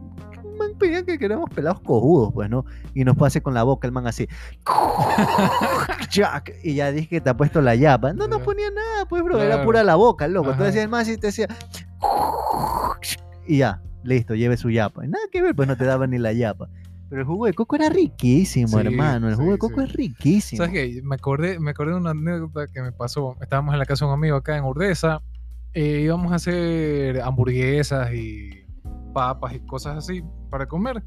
Speaker 1: man pedía que queramos pelados cojudos, pues, ¿no? Y nos pase con la boca el man así. Jack, y ya dije que te ha puesto la yapa. No nos ponía nada, pues, bro, era pura la boca, loco. Entonces el man sí te decía. Y ya, listo, lleve su yapa. Nada que ver, pues no te daba ni la yapa. Pero el jugo de coco era riquísimo,
Speaker 2: Sí,
Speaker 1: hermano. El jugo
Speaker 2: sí,
Speaker 1: de coco
Speaker 2: sí.
Speaker 1: es riquísimo.
Speaker 2: ¿Sabes qué? Me acordé, me acordé de una anécdota que me pasó. Estábamos en la casa de un amigo acá en Urdesa. eh, íbamos a hacer hamburguesas y papas y cosas así para comer.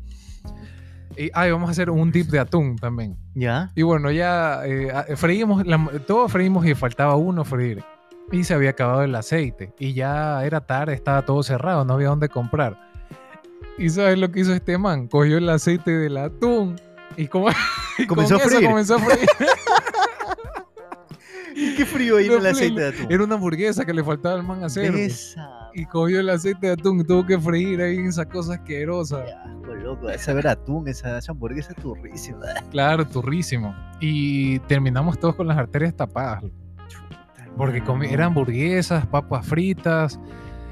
Speaker 2: Y, ah, y vamos a hacer un dip de atún también.
Speaker 1: ¿Ya?
Speaker 2: Y bueno, ya eh, a- freímos, la- todo freímos y faltaba uno freír. Y se había acabado el aceite. Y ya era tarde, estaba todo cerrado, no había dónde comprar. ¿Y sabes lo que hizo este man? Cogió el aceite del atún y, como, y con
Speaker 1: Comenzó a
Speaker 2: eso
Speaker 1: freír.
Speaker 2: comenzó a freír.
Speaker 1: Qué frío ahí en el aceite de atún.
Speaker 2: Era una hamburguesa que le faltaba al man hacer.
Speaker 1: Esa.
Speaker 2: Y cogió el aceite de atún y tuvo que freír ahí esa cosa asquerosa.
Speaker 1: Qué asco, loco. Esa ver atún, esa, esa hamburguesa es turrísima.
Speaker 2: Claro, turrísimo. Y terminamos todos con las arterias tapadas. Porque eran hamburguesas, papas fritas,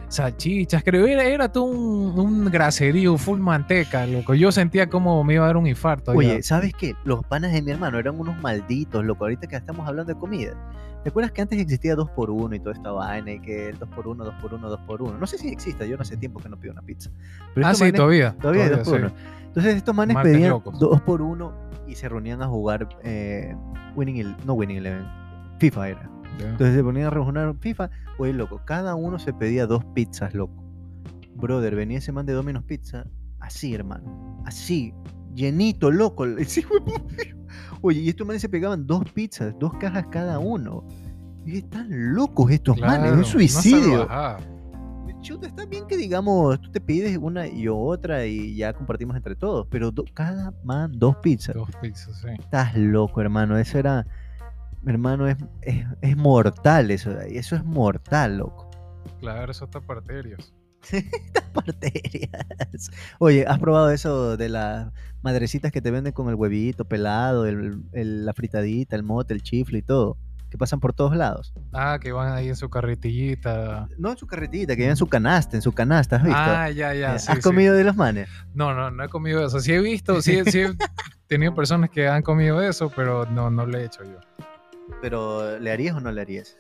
Speaker 2: salchichas, creo. Era, era todo un, un graserío, full manteca, loco. Yo sentía como me iba a dar un infarto. ya.
Speaker 1: Oye, ¿sabes qué? Los panas de mi hermano eran unos malditos, loco. Ahorita que estamos hablando de comida. ¿Te acuerdas que antes existía 2x1 y toda esta vaina? Y que el 2x1, 2x1, 2x1. No sé si existe, yo no hace tiempo que no pido una pizza. Pero
Speaker 2: ah, sí,
Speaker 1: manes-
Speaker 2: todavía.
Speaker 1: Todavía hay 2 por
Speaker 2: sí.
Speaker 1: 1 Entonces estos manes
Speaker 2: Marcas
Speaker 1: pedían
Speaker 2: locos.
Speaker 1: 2 por 1 y se reunían a jugar eh, Winning el, no Winning Eleven, FIFA era.
Speaker 2: Ya.
Speaker 1: Entonces se ponían a rejugar FIFA, oye loco, cada uno se pedía dos pizzas, loco. Brother, venía ese man de Domino's Pizza, así hermano, así, llenito, loco. Oye, y estos manes se pegaban dos pizzas, dos cajas cada uno. Y están locos estos manes, es un suicidio. Chuta, está bien que digamos, tú te pides una y otra y ya compartimos entre todos, pero do- cada man dos pizzas.
Speaker 2: Dos pizzas, sí.
Speaker 1: Estás loco, hermano. Eso era, hermano, es, es, es mortal eso de ahí. Eso es mortal, loco.
Speaker 2: Claro, eso está parterios.
Speaker 1: Estas parterias. Oye, ¿has probado eso de las madrecitas que te venden con el huevito pelado, el, el- la fritadita, el mote, el chifle y todo? Que pasan por todos lados.
Speaker 2: Ah, que van ahí en su carretillita.
Speaker 1: No en su carretita, que llevan en su canasta, en su canasta, ¿has visto?
Speaker 2: Ah, ya,
Speaker 1: Eh,
Speaker 2: ya. sí,
Speaker 1: ¿Has
Speaker 2: sí.
Speaker 1: comido de los manes?
Speaker 2: No, no, no he comido eso. Sí he visto, sí, sí he tenido personas que han comido eso, pero no, no lo he hecho yo.
Speaker 1: Pero, ¿le harías o no le harías?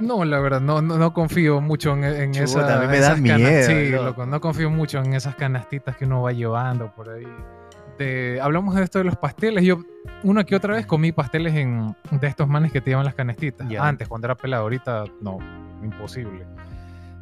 Speaker 2: No, la verdad, no, no, no confío mucho en, en
Speaker 1: Chuta,
Speaker 2: esa-
Speaker 1: a mí me
Speaker 2: esas
Speaker 1: da miedo,
Speaker 2: Sí,
Speaker 1: loco.
Speaker 2: loco, no confío mucho en esas canastitas que uno va llevando por ahí. De- hablamos de esto de los pasteles. Yo una que otra vez comí pasteles en, de estos manes que te llevan las canastitas. Antes, cuando era pelado, ahorita no, imposible.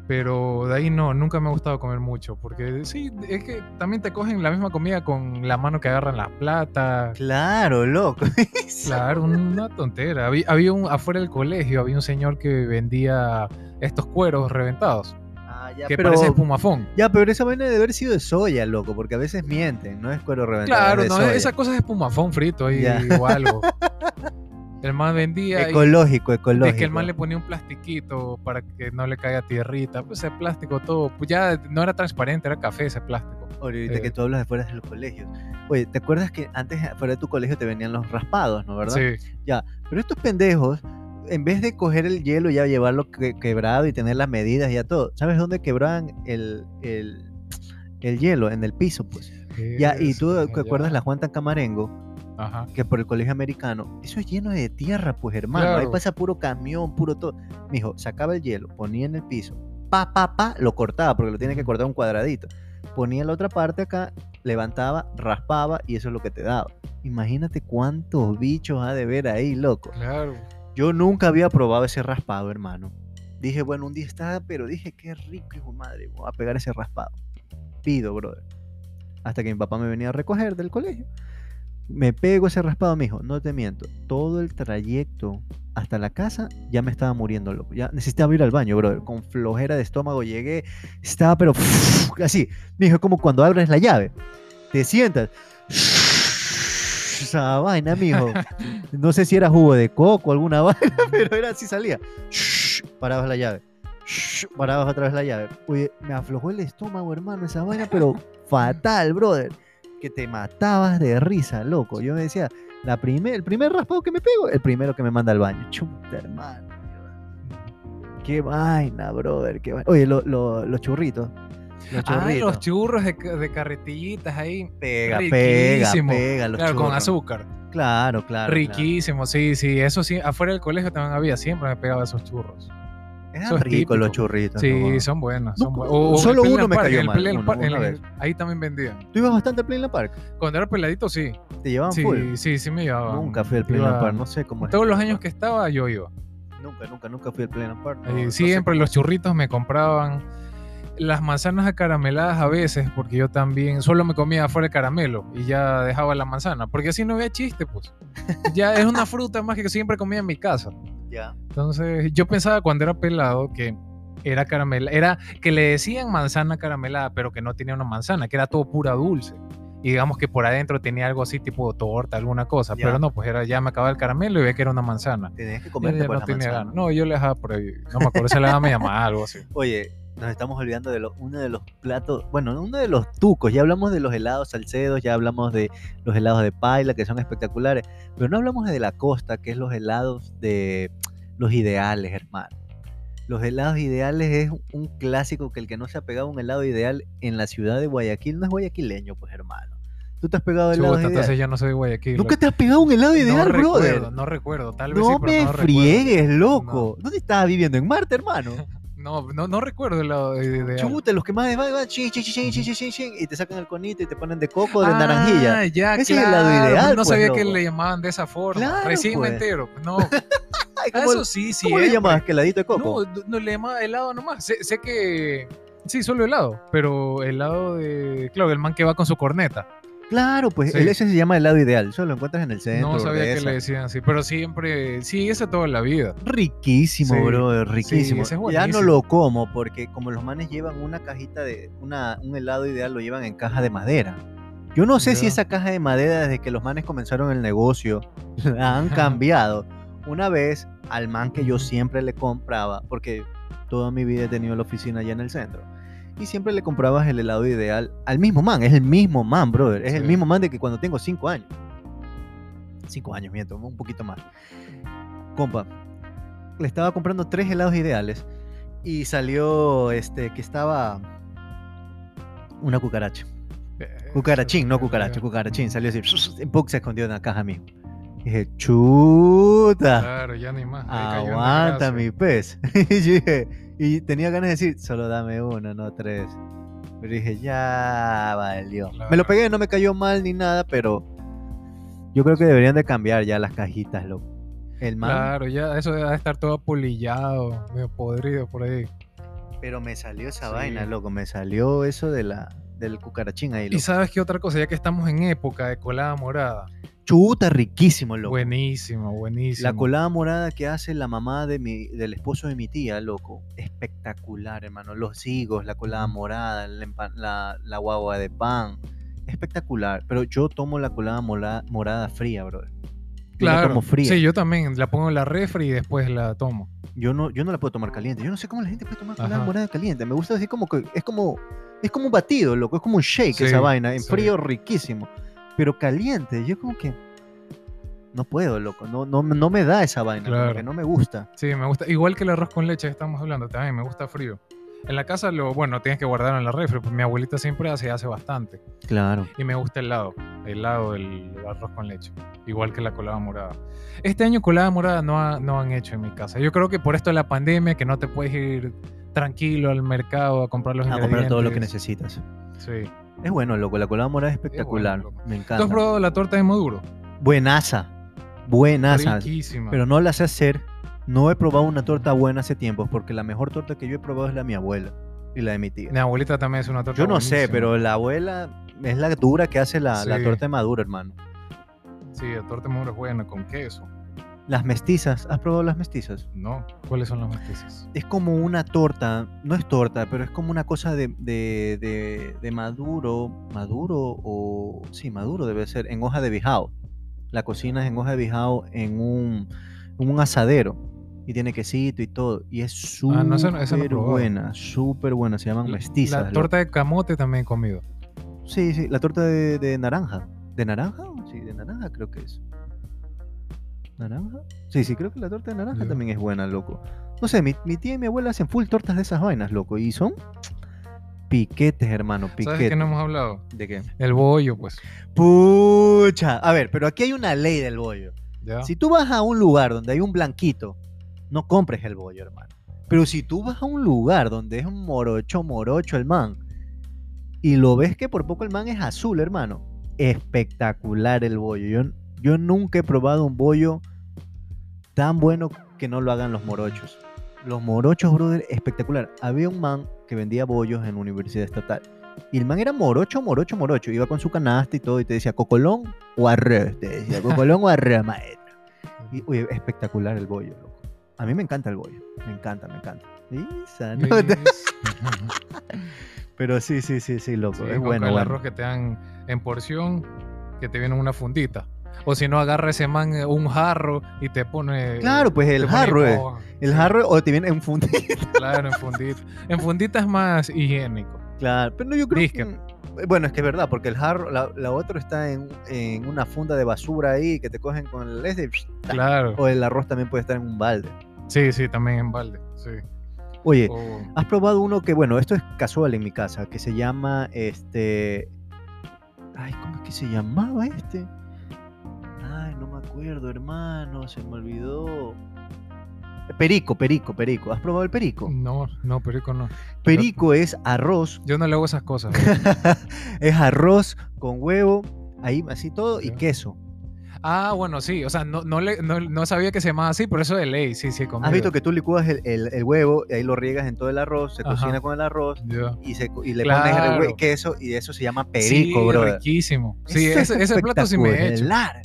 Speaker 2: Pero de ahí no, nunca me ha gustado comer mucho. Porque sí, es que también te cogen la misma comida con la mano que agarran la plata.
Speaker 1: Claro, loco.
Speaker 2: Claro, una tontera. Había, había un, afuera del colegio, había un señor que vendía estos cueros reventados.
Speaker 1: Ah, ya,
Speaker 2: que
Speaker 1: pero,
Speaker 2: parece espumafón.
Speaker 1: ya, pero esa vaina debe haber sido de soya, loco, porque a veces mienten, no es cuero reventado.
Speaker 2: Claro,
Speaker 1: es de
Speaker 2: no,
Speaker 1: soya.
Speaker 2: esa cosa es espumafón frito ahí
Speaker 1: Ya.
Speaker 2: o algo. El man vendía y
Speaker 1: Ecológico, ecológico.
Speaker 2: de que el man le ponía un plastiquito para que no le caiga tierrita. Pues ese plástico todo, pues ya no era transparente, era café ese plástico.
Speaker 1: Ahorita
Speaker 2: Eh.
Speaker 1: que tú hablas de fuera de los colegios. Oye, ¿te acuerdas que antes fuera de tu colegio te venían los raspados, no verdad?
Speaker 2: Sí,
Speaker 1: Pero estos pendejos, en vez de coger el hielo y ya llevarlo que- quebrado y tener las medidas y ya todo, ¿sabes dónde quebraban el, el, el hielo? En el piso, pues. Ya, y tú te
Speaker 2: ya.
Speaker 1: acuerdas la Juan Camarengo,
Speaker 2: Ajá.
Speaker 1: que por el colegio americano, eso es lleno de tierra, pues hermano. Ahí pasa puro camión, puro todo. Mijo, sacaba el hielo, ponía en el piso, pa, pa, pa, lo cortaba, porque lo tiene que cortar un cuadradito. Ponía la otra parte acá, levantaba, raspaba y eso es lo que te daba. Imagínate cuántos bichos ha de ver ahí, loco.
Speaker 2: Claro.
Speaker 1: Yo nunca había probado ese raspado, hermano. Dije, bueno, un día está, pero dije, qué rico, hijo madre, voy a pegar ese raspado. Pido, brother. Hasta que mi papá me venía a recoger del colegio. Me pego ese raspado, mijo, no te miento. Todo el trayecto hasta la casa ya me estaba muriendo, loco. Ya necesitaba ir al baño, brother. Con flojera de estómago llegué, estaba, pero así. Mijo, es como cuando abres la llave. Te sientas. Esa vaina, mijo. No sé si era jugo de coco alguna vaina, pero era así salía. Parabas la llave. Parabas otra vez la llave. Oye, me aflojó el estómago, hermano, esa vaina, pero fatal, brother. Que te matabas de risa, loco. Yo me decía, la primer, el primer raspado que me pego, el primero que me manda al baño. Chuta, hermano. Qué vaina, brother. Qué vaina. Oye, lo- lo- los churritos. Los
Speaker 2: Ah, los churros de, ca- de carretillitas ahí.
Speaker 1: pega,
Speaker 2: riquísimo.
Speaker 1: pega. Los
Speaker 2: claro, con azúcar.
Speaker 1: Claro, claro. claro.
Speaker 2: Riquísimo, sí, sí. Eso sí, afuera del colegio también había, siempre me pegaba esos churros.
Speaker 1: Eran ricos los churritos.
Speaker 2: Sí,
Speaker 1: ¿no?
Speaker 2: son buenos.
Speaker 1: No,
Speaker 2: Son buenos. O-
Speaker 1: solo
Speaker 2: el
Speaker 1: uno me
Speaker 2: Park,
Speaker 1: cayó
Speaker 2: en el
Speaker 1: mal,
Speaker 2: Playland
Speaker 1: uno,
Speaker 2: en el- ahí también vendían.
Speaker 1: ¿Tú ibas bastante al Playland Park?
Speaker 2: Cuando era peladito, sí.
Speaker 1: ¿Te llevaban
Speaker 2: Sí,
Speaker 1: full?
Speaker 2: sí, sí me llevaban.
Speaker 1: Nunca fui al Playland Park, no sé cómo es.
Speaker 2: Todos
Speaker 1: el
Speaker 2: los años que estaba, yo iba.
Speaker 1: Nunca, nunca, nunca fui al Playland Park. no-
Speaker 2: Eh,
Speaker 1: sé
Speaker 2: siempre los churritos me compraban. Las manzanas acarameladas a veces, porque yo también solo me comía afuera el caramelo y ya dejaba la manzana, porque así no había chiste, pues. Ya es una fruta más que siempre comía en mi casa.
Speaker 1: Ya.
Speaker 2: Entonces, yo pensaba cuando era pelado que era caramela, era que le decían manzana caramelada, pero que no tenía una manzana, que era todo pura dulce. Y digamos que por adentro tenía algo así tipo torta, alguna cosa,
Speaker 1: Ya.
Speaker 2: pero no, pues era ya me acababa el caramelo y veía que era una manzana.
Speaker 1: Tenías que pues,
Speaker 2: no
Speaker 1: la manzana.
Speaker 2: No, yo le dejaba por ahí. No me acuerdo, se le daba mi mamá, algo así.
Speaker 1: Oye, nos estamos olvidando de lo- uno de los platos, bueno, uno de los tucos. Ya hablamos de los helados salcedos, ya hablamos de los helados de paila, que son espectaculares, pero no hablamos de la costa, que es los helados de los ideales, hermano. Los helados ideales es un clásico que el que no se ha pegado un helado ideal en la ciudad de Guayaquil no es guayaquileño, pues hermano. ¿Tú te has pegado helados
Speaker 2: Chuta, ya no soy de Guayaquil.
Speaker 1: ¿Nunca te has pegado un helado ideal,
Speaker 2: no
Speaker 1: brother?
Speaker 2: recuerdo, no recuerdo, tal vez
Speaker 1: No
Speaker 2: sí, pero
Speaker 1: me
Speaker 2: no recuerdo.
Speaker 1: friegues, loco. ¿Dónde estabas viviendo? ¿En Marte, hermano?
Speaker 2: No, no, no recuerdo de, de-
Speaker 1: Chuta, los que más van, van, chin, chin, chin, chin, chin, chin, y te sacan el conito y te ponen de coco de
Speaker 2: Ah,
Speaker 1: naranjilla.
Speaker 2: ya,
Speaker 1: Ese es el
Speaker 2: claro,
Speaker 1: ideal,
Speaker 2: No
Speaker 1: pues,
Speaker 2: sabía que le llamaban de esa forma.
Speaker 1: Claro,
Speaker 2: Recién
Speaker 1: pues.
Speaker 2: me entero. No, ah,
Speaker 1: ¿Cómo,
Speaker 2: eso sí, sí.
Speaker 1: cómo le llamabas? ¿Heladito de coco?
Speaker 2: No, no le llamaba helado nomás. Sé, sé que. Sí, solo helado. Pero helado de. Claro, el man que va con su corneta.
Speaker 1: Claro, pues
Speaker 2: Sí.
Speaker 1: el ese se llama helado ideal. Eso lo encuentras en el centro.
Speaker 2: no sabía que
Speaker 1: esa.
Speaker 2: le decían así. Pero siempre. Sí, ese toda la vida.
Speaker 1: Riquísimo,
Speaker 2: Sí,
Speaker 1: brother, riquísimo.
Speaker 2: es
Speaker 1: ya no lo como porque como los manes llevan una cajita de una, un helado ideal, lo llevan en caja de madera. Yo no sé si esa caja de madera desde que los manes comenzaron el negocio la han cambiado. Una vez al man que yo siempre le compraba, porque toda mi vida he tenido la oficina allá en el centro, y siempre le comprabas el helado ideal al mismo man, es el mismo man, brother, es el
Speaker 2: Sí.
Speaker 1: mismo man de que cuando tengo cinco años. Cinco años, miento, un poquito más. Compa, le estaba comprando tres helados ideales y salió este que estaba una cucaracha. Cucarachín, no cucaracha, cucarachín. Salió así, ¡pum! se escondió en la caja mismo. Dije, chuta,
Speaker 2: Claro, ya ni más.
Speaker 1: aguanta mi pez. y, yo dije- y tenía ganas de decir, solo dame uno, no tres. Pero dije, ya valió. Me lo pegué, no me cayó mal ni nada, pero yo creo que deberían de cambiar ya las cajitas, loco. El man,
Speaker 2: Claro, ya eso debe estar todo apolillado, medio podrido por ahí.
Speaker 1: Pero me salió esa
Speaker 2: Sí.
Speaker 1: vaina, loco. Me salió eso de la, del cucarachín ahí,
Speaker 2: Y
Speaker 1: loco.
Speaker 2: sabes qué otra cosa, ya que estamos en época de colada morada.
Speaker 1: Chuta, riquísimo, loco.
Speaker 2: Buenísimo, buenísimo.
Speaker 1: La colada morada que hace la mamá de mi, del esposo de mi tía, loco. Espectacular, hermano. Los higos, la colada morada, la, la, la guagua de pan. Espectacular. Pero yo tomo la colada morada fría, brother. La
Speaker 2: Claro.
Speaker 1: tomo fría.
Speaker 2: Sí, yo también la pongo en la refri y después la tomo.
Speaker 1: Yo no, yo no la puedo tomar caliente. Yo no sé cómo la gente puede tomar
Speaker 2: Ajá.
Speaker 1: morada caliente. Me gusta así como que es como es como un batido, loco. Es como un shake
Speaker 2: Sí,
Speaker 1: esa vaina. En
Speaker 2: sí.
Speaker 1: frío riquísimo. Pero caliente, yo como que no puedo, loco. No, no, no me da esa vaina. como
Speaker 2: Claro.
Speaker 1: que no me gusta.
Speaker 2: Sí, me gusta. Igual que el arroz con leche que estamos hablando, también me gusta frío. En la casa lo, bueno, tienes que guardarlo en la refri, pues mi abuelita siempre hace, hace bastante.
Speaker 1: Claro.
Speaker 2: Y me gusta el helado, el helado del arroz con leche. Igual que la colada morada. Este año colada morada no, ha- no han hecho en mi casa. Yo creo que por esto de la pandemia, que no te puedes ir tranquilo al mercado a comprar los
Speaker 1: A comprar todo lo que necesitas.
Speaker 2: Sí.
Speaker 1: Es bueno, loco. La colada morada es espectacular. me
Speaker 2: ¿Tú
Speaker 1: encanta.
Speaker 2: has probado la torta de Maduro?
Speaker 1: Buenaza. Buenaza.
Speaker 2: Riquísima.
Speaker 1: Pero no la sé hacer. No he probado una torta buena hace tiempo, porque la mejor torta que yo he probado es la de mi abuela y la de mi tía.
Speaker 2: Mi abuelita también es una torta
Speaker 1: Yo no sé, pero la abuela es la dura que hace la, torta de maduro, hermano.
Speaker 2: Sí, la torta de Maduro es buena, con queso.
Speaker 1: Las mestizas, ¿has probado las mestizas?
Speaker 2: ¿No? ¿Cuáles son las mestizas?
Speaker 1: Es como una torta, no es torta, pero es como una cosa de, de, de- de maduro, maduro o... Sí, maduro debe ser, en hoja de bijao. La cocinas en hoja de bijao en un, en un asadero y tiene quesito y todo. Y es súper
Speaker 2: Ah, no, no- probado.
Speaker 1: buena, súper buena. Se llaman mestizas.
Speaker 2: La torta de camote también he comido.
Speaker 1: Sí, sí, la torta de, de naranja. ¿De naranja? Sí, de naranja creo que es. ¿Naranja? Sí, sí, creo que la torta de naranja también es buena, loco. No sé, mi, mi tía y mi abuela hacen full tortas de esas vainas, loco. Y son piquetes, hermano,
Speaker 2: ¿Sabes de qué no hemos hablado?
Speaker 1: ¿De qué?
Speaker 2: El bollo, pues.
Speaker 1: Pucha. A ver, pero aquí hay una ley del bollo.
Speaker 2: ¿ya?
Speaker 1: Si tú vas a un lugar donde hay un blanquito, no compres el bollo, hermano. Pero si tú vas a un lugar donde es un morocho, morocho el man, y lo ves que por poco el man es azul, hermano, espectacular el bollo. Yo, yo nunca he probado un bollo tan bueno que no lo hagan los morochos. Los morochos, brother, espectacular. Había un man que vendía bollos en la Universidad Estatal. Y el man era morocho, morocho, morocho. Iba con su canasta y todo y te decía, ¿cocolón o arroz? Te decía, ¿cocolón o arroz, maestro? Y, oye, espectacular el bollo, loco. A mí me encanta el bollo. Me encanta, me encanta. Isa, ¿no? Pero sí, sí, sí, sí, loco.
Speaker 2: Sí,
Speaker 1: es bueno,
Speaker 2: el
Speaker 1: bueno.
Speaker 2: arroz que te dan en porción, que te viene en una fundita. O si no, agarra ese man eh, un jarro y te pone.
Speaker 1: Claro, pues el jarro es.
Speaker 2: moja.
Speaker 1: El
Speaker 2: Sí,
Speaker 1: jarro o te viene en fundita.
Speaker 2: Claro, en fundita. En fundita es más higiénico.
Speaker 1: Claro, pero no, yo creo
Speaker 2: Disque.
Speaker 1: que... Bueno, es que es verdad, porque el jarro, la, la otra está en, en una funda de basura ahí que te cogen con el
Speaker 2: Claro.
Speaker 1: o el arroz también puede estar en un balde.
Speaker 2: Sí, sí, también en balde. Sí.
Speaker 1: Oye, ¿has probado uno que, bueno, esto es casual en mi casa, que se llama, este... Ay, ¿cómo es que se llamaba este? Ay, no me acuerdo, hermano, se me olvidó. Perico, perico, perico. ¿Has probado el perico?
Speaker 2: No, no, perico no.
Speaker 1: Perico es arroz
Speaker 2: Yo no le hago esas cosas.
Speaker 1: es arroz con huevo, ahí así todo, y queso.
Speaker 2: Ah, bueno, sí. O sea, no, no, le- no, no sabía que se llamaba así, pero eso de ley. Sí, sí, he
Speaker 1: ¿Has visto que tú licúas el, el- el huevo y ahí lo riegas en todo el arroz, se
Speaker 2: Ajá.
Speaker 1: cocina con el arroz y, se, y le pones el queso y eso se llama perico,
Speaker 2: sí,
Speaker 1: brother.
Speaker 2: riquísimo. Sí,
Speaker 1: Eso es
Speaker 2: ese, ese plato sí me he hecho.
Speaker 1: espectacular,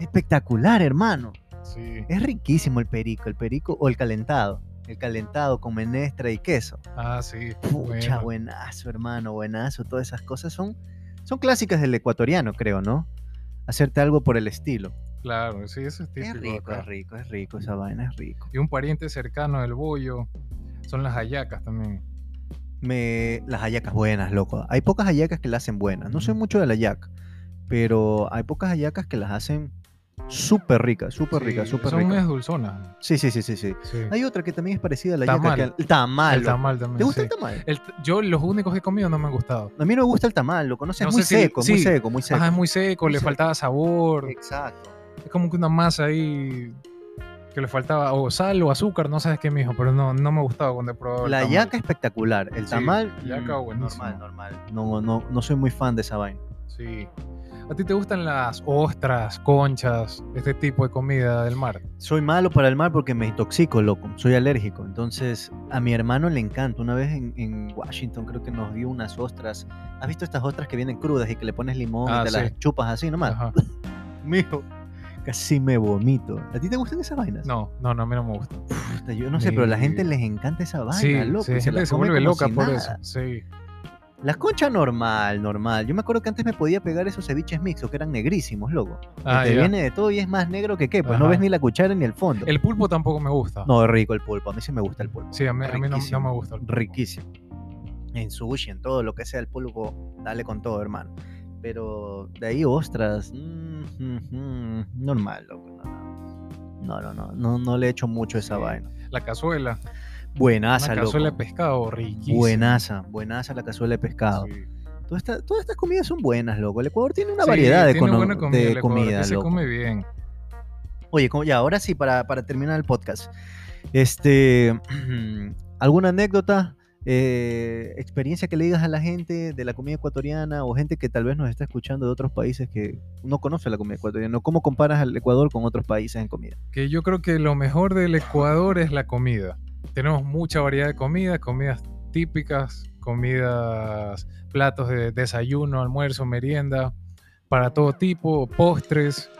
Speaker 1: Espectacular, hermano.
Speaker 2: Sí.
Speaker 1: Es riquísimo el perico, el perico o el calentado. El calentado con menestra y queso.
Speaker 2: Ah, sí.
Speaker 1: Pucha,
Speaker 2: bueno.
Speaker 1: buenazo, hermano, buenazo. Todas esas cosas son, son clásicas del ecuatoriano, creo, ¿no? Hacerte algo por el estilo.
Speaker 2: Claro, sí, eso es típico.
Speaker 1: Es rico,
Speaker 2: acá.
Speaker 1: es rico, es rico, esa vaina es rico.
Speaker 2: Y un pariente cercano del bollo son las hallacas también.
Speaker 1: Me, las hallacas buenas, loco. Hay pocas hallacas que las hacen buenas. No soy mucho de la hallaca, pero hay pocas hallacas que las hacen súper ricas, súper ricas,
Speaker 2: Sí,
Speaker 1: súper
Speaker 2: Son
Speaker 1: ricas.
Speaker 2: medias dulzonas.
Speaker 1: Sí, sí, sí, sí, sí.
Speaker 2: Sí.
Speaker 1: Hay otra que también es parecida a la.
Speaker 2: Tamal.
Speaker 1: que- el tamal.
Speaker 2: el tamal también.
Speaker 1: ¿Te gusta
Speaker 2: sí.
Speaker 1: el tamal?
Speaker 2: El yo los únicos que he comido no me han gustado.
Speaker 1: A mí no me gusta el tamal, loco. No sé,
Speaker 2: No
Speaker 1: muy
Speaker 2: si-
Speaker 1: seco, muy seco, muy seco.
Speaker 2: Ajá, es muy seco,
Speaker 1: Muy
Speaker 2: le
Speaker 1: seco.
Speaker 2: faltaba sabor.
Speaker 1: Exacto.
Speaker 2: Es como que una masa ahí que le faltaba o sal o azúcar, no sabes qué mijo, pero no, no me gustaba cuando he probado el
Speaker 1: La
Speaker 2: tamal.
Speaker 1: hallaca espectacular. El tamal,
Speaker 2: hallaca
Speaker 1: mm, normal, normal. No, no, no soy muy fan de esa vaina.
Speaker 2: Sí. ¿A ti te gustan las ostras, conchas, este tipo de comida del mar?
Speaker 1: Soy malo para el mar porque me intoxico, loco. Soy alérgico. Entonces, a mi hermano le encanta. Una vez en, en Washington creo que nos dio unas ostras. ¿Has visto estas ostras que vienen crudas y que le pones limón
Speaker 2: Ah,
Speaker 1: y te
Speaker 2: sí.
Speaker 1: las chupas así nomás?
Speaker 2: Ajá.
Speaker 1: Mijo, casi me vomito. ¿A ti te gustan esas vainas?
Speaker 2: No, no, no, a mí no me gusta.
Speaker 1: Puta, Yo no sé, pero a la gente les encanta esa vaina,
Speaker 2: Sí,
Speaker 1: loco.
Speaker 2: sí, gente
Speaker 1: la
Speaker 2: que se vuelve loca por
Speaker 1: nada.
Speaker 2: eso. Sí.
Speaker 1: Las conchas normal, normal. Yo me acuerdo que antes me podía pegar esos ceviches mixtos que eran negrísimos, loco. Que
Speaker 2: Ah,
Speaker 1: te
Speaker 2: ya.
Speaker 1: viene de todo y es más negro que qué, pues no ves ni la cuchara ni el fondo.
Speaker 2: El pulpo tampoco me gusta.
Speaker 1: No, es rico el pulpo. A mí sí me gusta el pulpo.
Speaker 2: Sí, a mí, a mí no, no me gusta. el pulpo.
Speaker 1: Riquísimo. En sushi, en todo lo que sea el pulpo, dale con todo, hermano. Pero de ahí ostras, mm, mm, mm, normal, loco. No, no, no, no, no, no le he hecho mucho esa
Speaker 2: Sí.
Speaker 1: vaina.
Speaker 2: La cazuela.
Speaker 1: Buenaza, loco.
Speaker 2: cazuela de pescado, riquísima.
Speaker 1: Buenaza, buenaza la cazuela de pescado.
Speaker 2: Sí.
Speaker 1: Todas, estas, todas estas comidas son buenas, loco. El Ecuador tiene una
Speaker 2: Sí,
Speaker 1: variedad de,
Speaker 2: tiene
Speaker 1: cono-
Speaker 2: buena comida,
Speaker 1: de comida,
Speaker 2: se
Speaker 1: loco.
Speaker 2: come bien.
Speaker 1: Oye, como- ya, ahora sí, para, para terminar el podcast. Este, ¿alguna anécdota, eh, experiencia que le digas a la gente de la comida ecuatoriana o gente que tal vez nos está escuchando de otros países que no conoce la comida ecuatoriana? ¿Cómo comparas al Ecuador con otros países en comida?
Speaker 2: Que yo creo que lo mejor del Ecuador es la comida. Tenemos mucha variedad de comida, comidas típicas, comidas, platos de desayuno, almuerzo, merienda, para todo tipo, postres.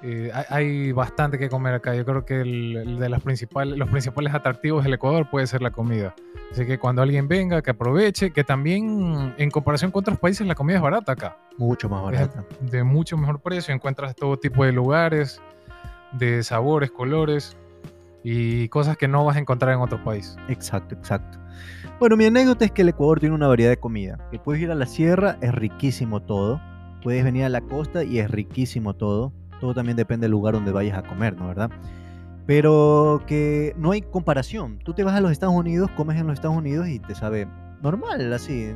Speaker 2: Eh, hay, bastante que comer acá. Yo creo que el, el de las principales, los principales atractivos del Ecuador puede ser la comida. Así que cuando alguien venga, que aproveche, que también en comparación con otros países la comida es barata acá.
Speaker 1: Mucho más
Speaker 2: Es
Speaker 1: barata.
Speaker 2: de mucho mejor precio, encuentras todo tipo de lugares, de sabores, colores y cosas que no vas a encontrar en otro país.
Speaker 1: Exacto, exacto. Bueno, mi anécdota es que el Ecuador tiene una variedad de comida. Que puedes ir a la sierra, es riquísimo todo. Puedes venir a la costa y es riquísimo todo. Todo también depende del lugar donde vayas a comer, ¿no? ¿Verdad? Pero que no hay comparación. Tú te vas a los Estados Unidos, comes en los Estados Unidos y te sabe normal, así.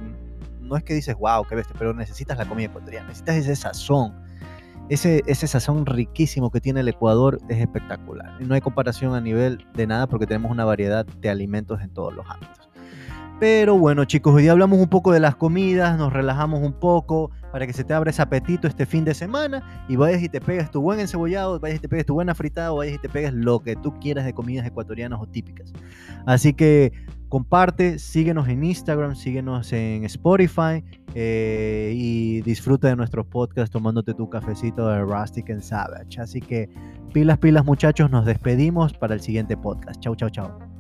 Speaker 1: No es que dices, wow, qué bestia, pero necesitas la comida ecuatoriana, necesitas ese sazón. Ese, ese sazón riquísimo que tiene el Ecuador es espectacular. No hay comparación a nivel de nada porque tenemos una variedad de alimentos en todos los ámbitos. Pero bueno, chicos, hoy día hablamos un poco de las comidas, nos relajamos un poco para que se te abra ese apetito este fin de semana y vayas y te pegues tu buen encebollado, vayas y te pegues tu buena fritada, vayas y te pegues lo que tú quieras de comidas ecuatorianas o típicas. Así que comparte, síguenos en Instagram, síguenos en Spotify eh, y disfruta de nuestros podcasts tomándote tu cafecito de Rustic and Savage. Así que pilas, pilas muchachos, nos despedimos para el siguiente podcast. Chau, chau, chau.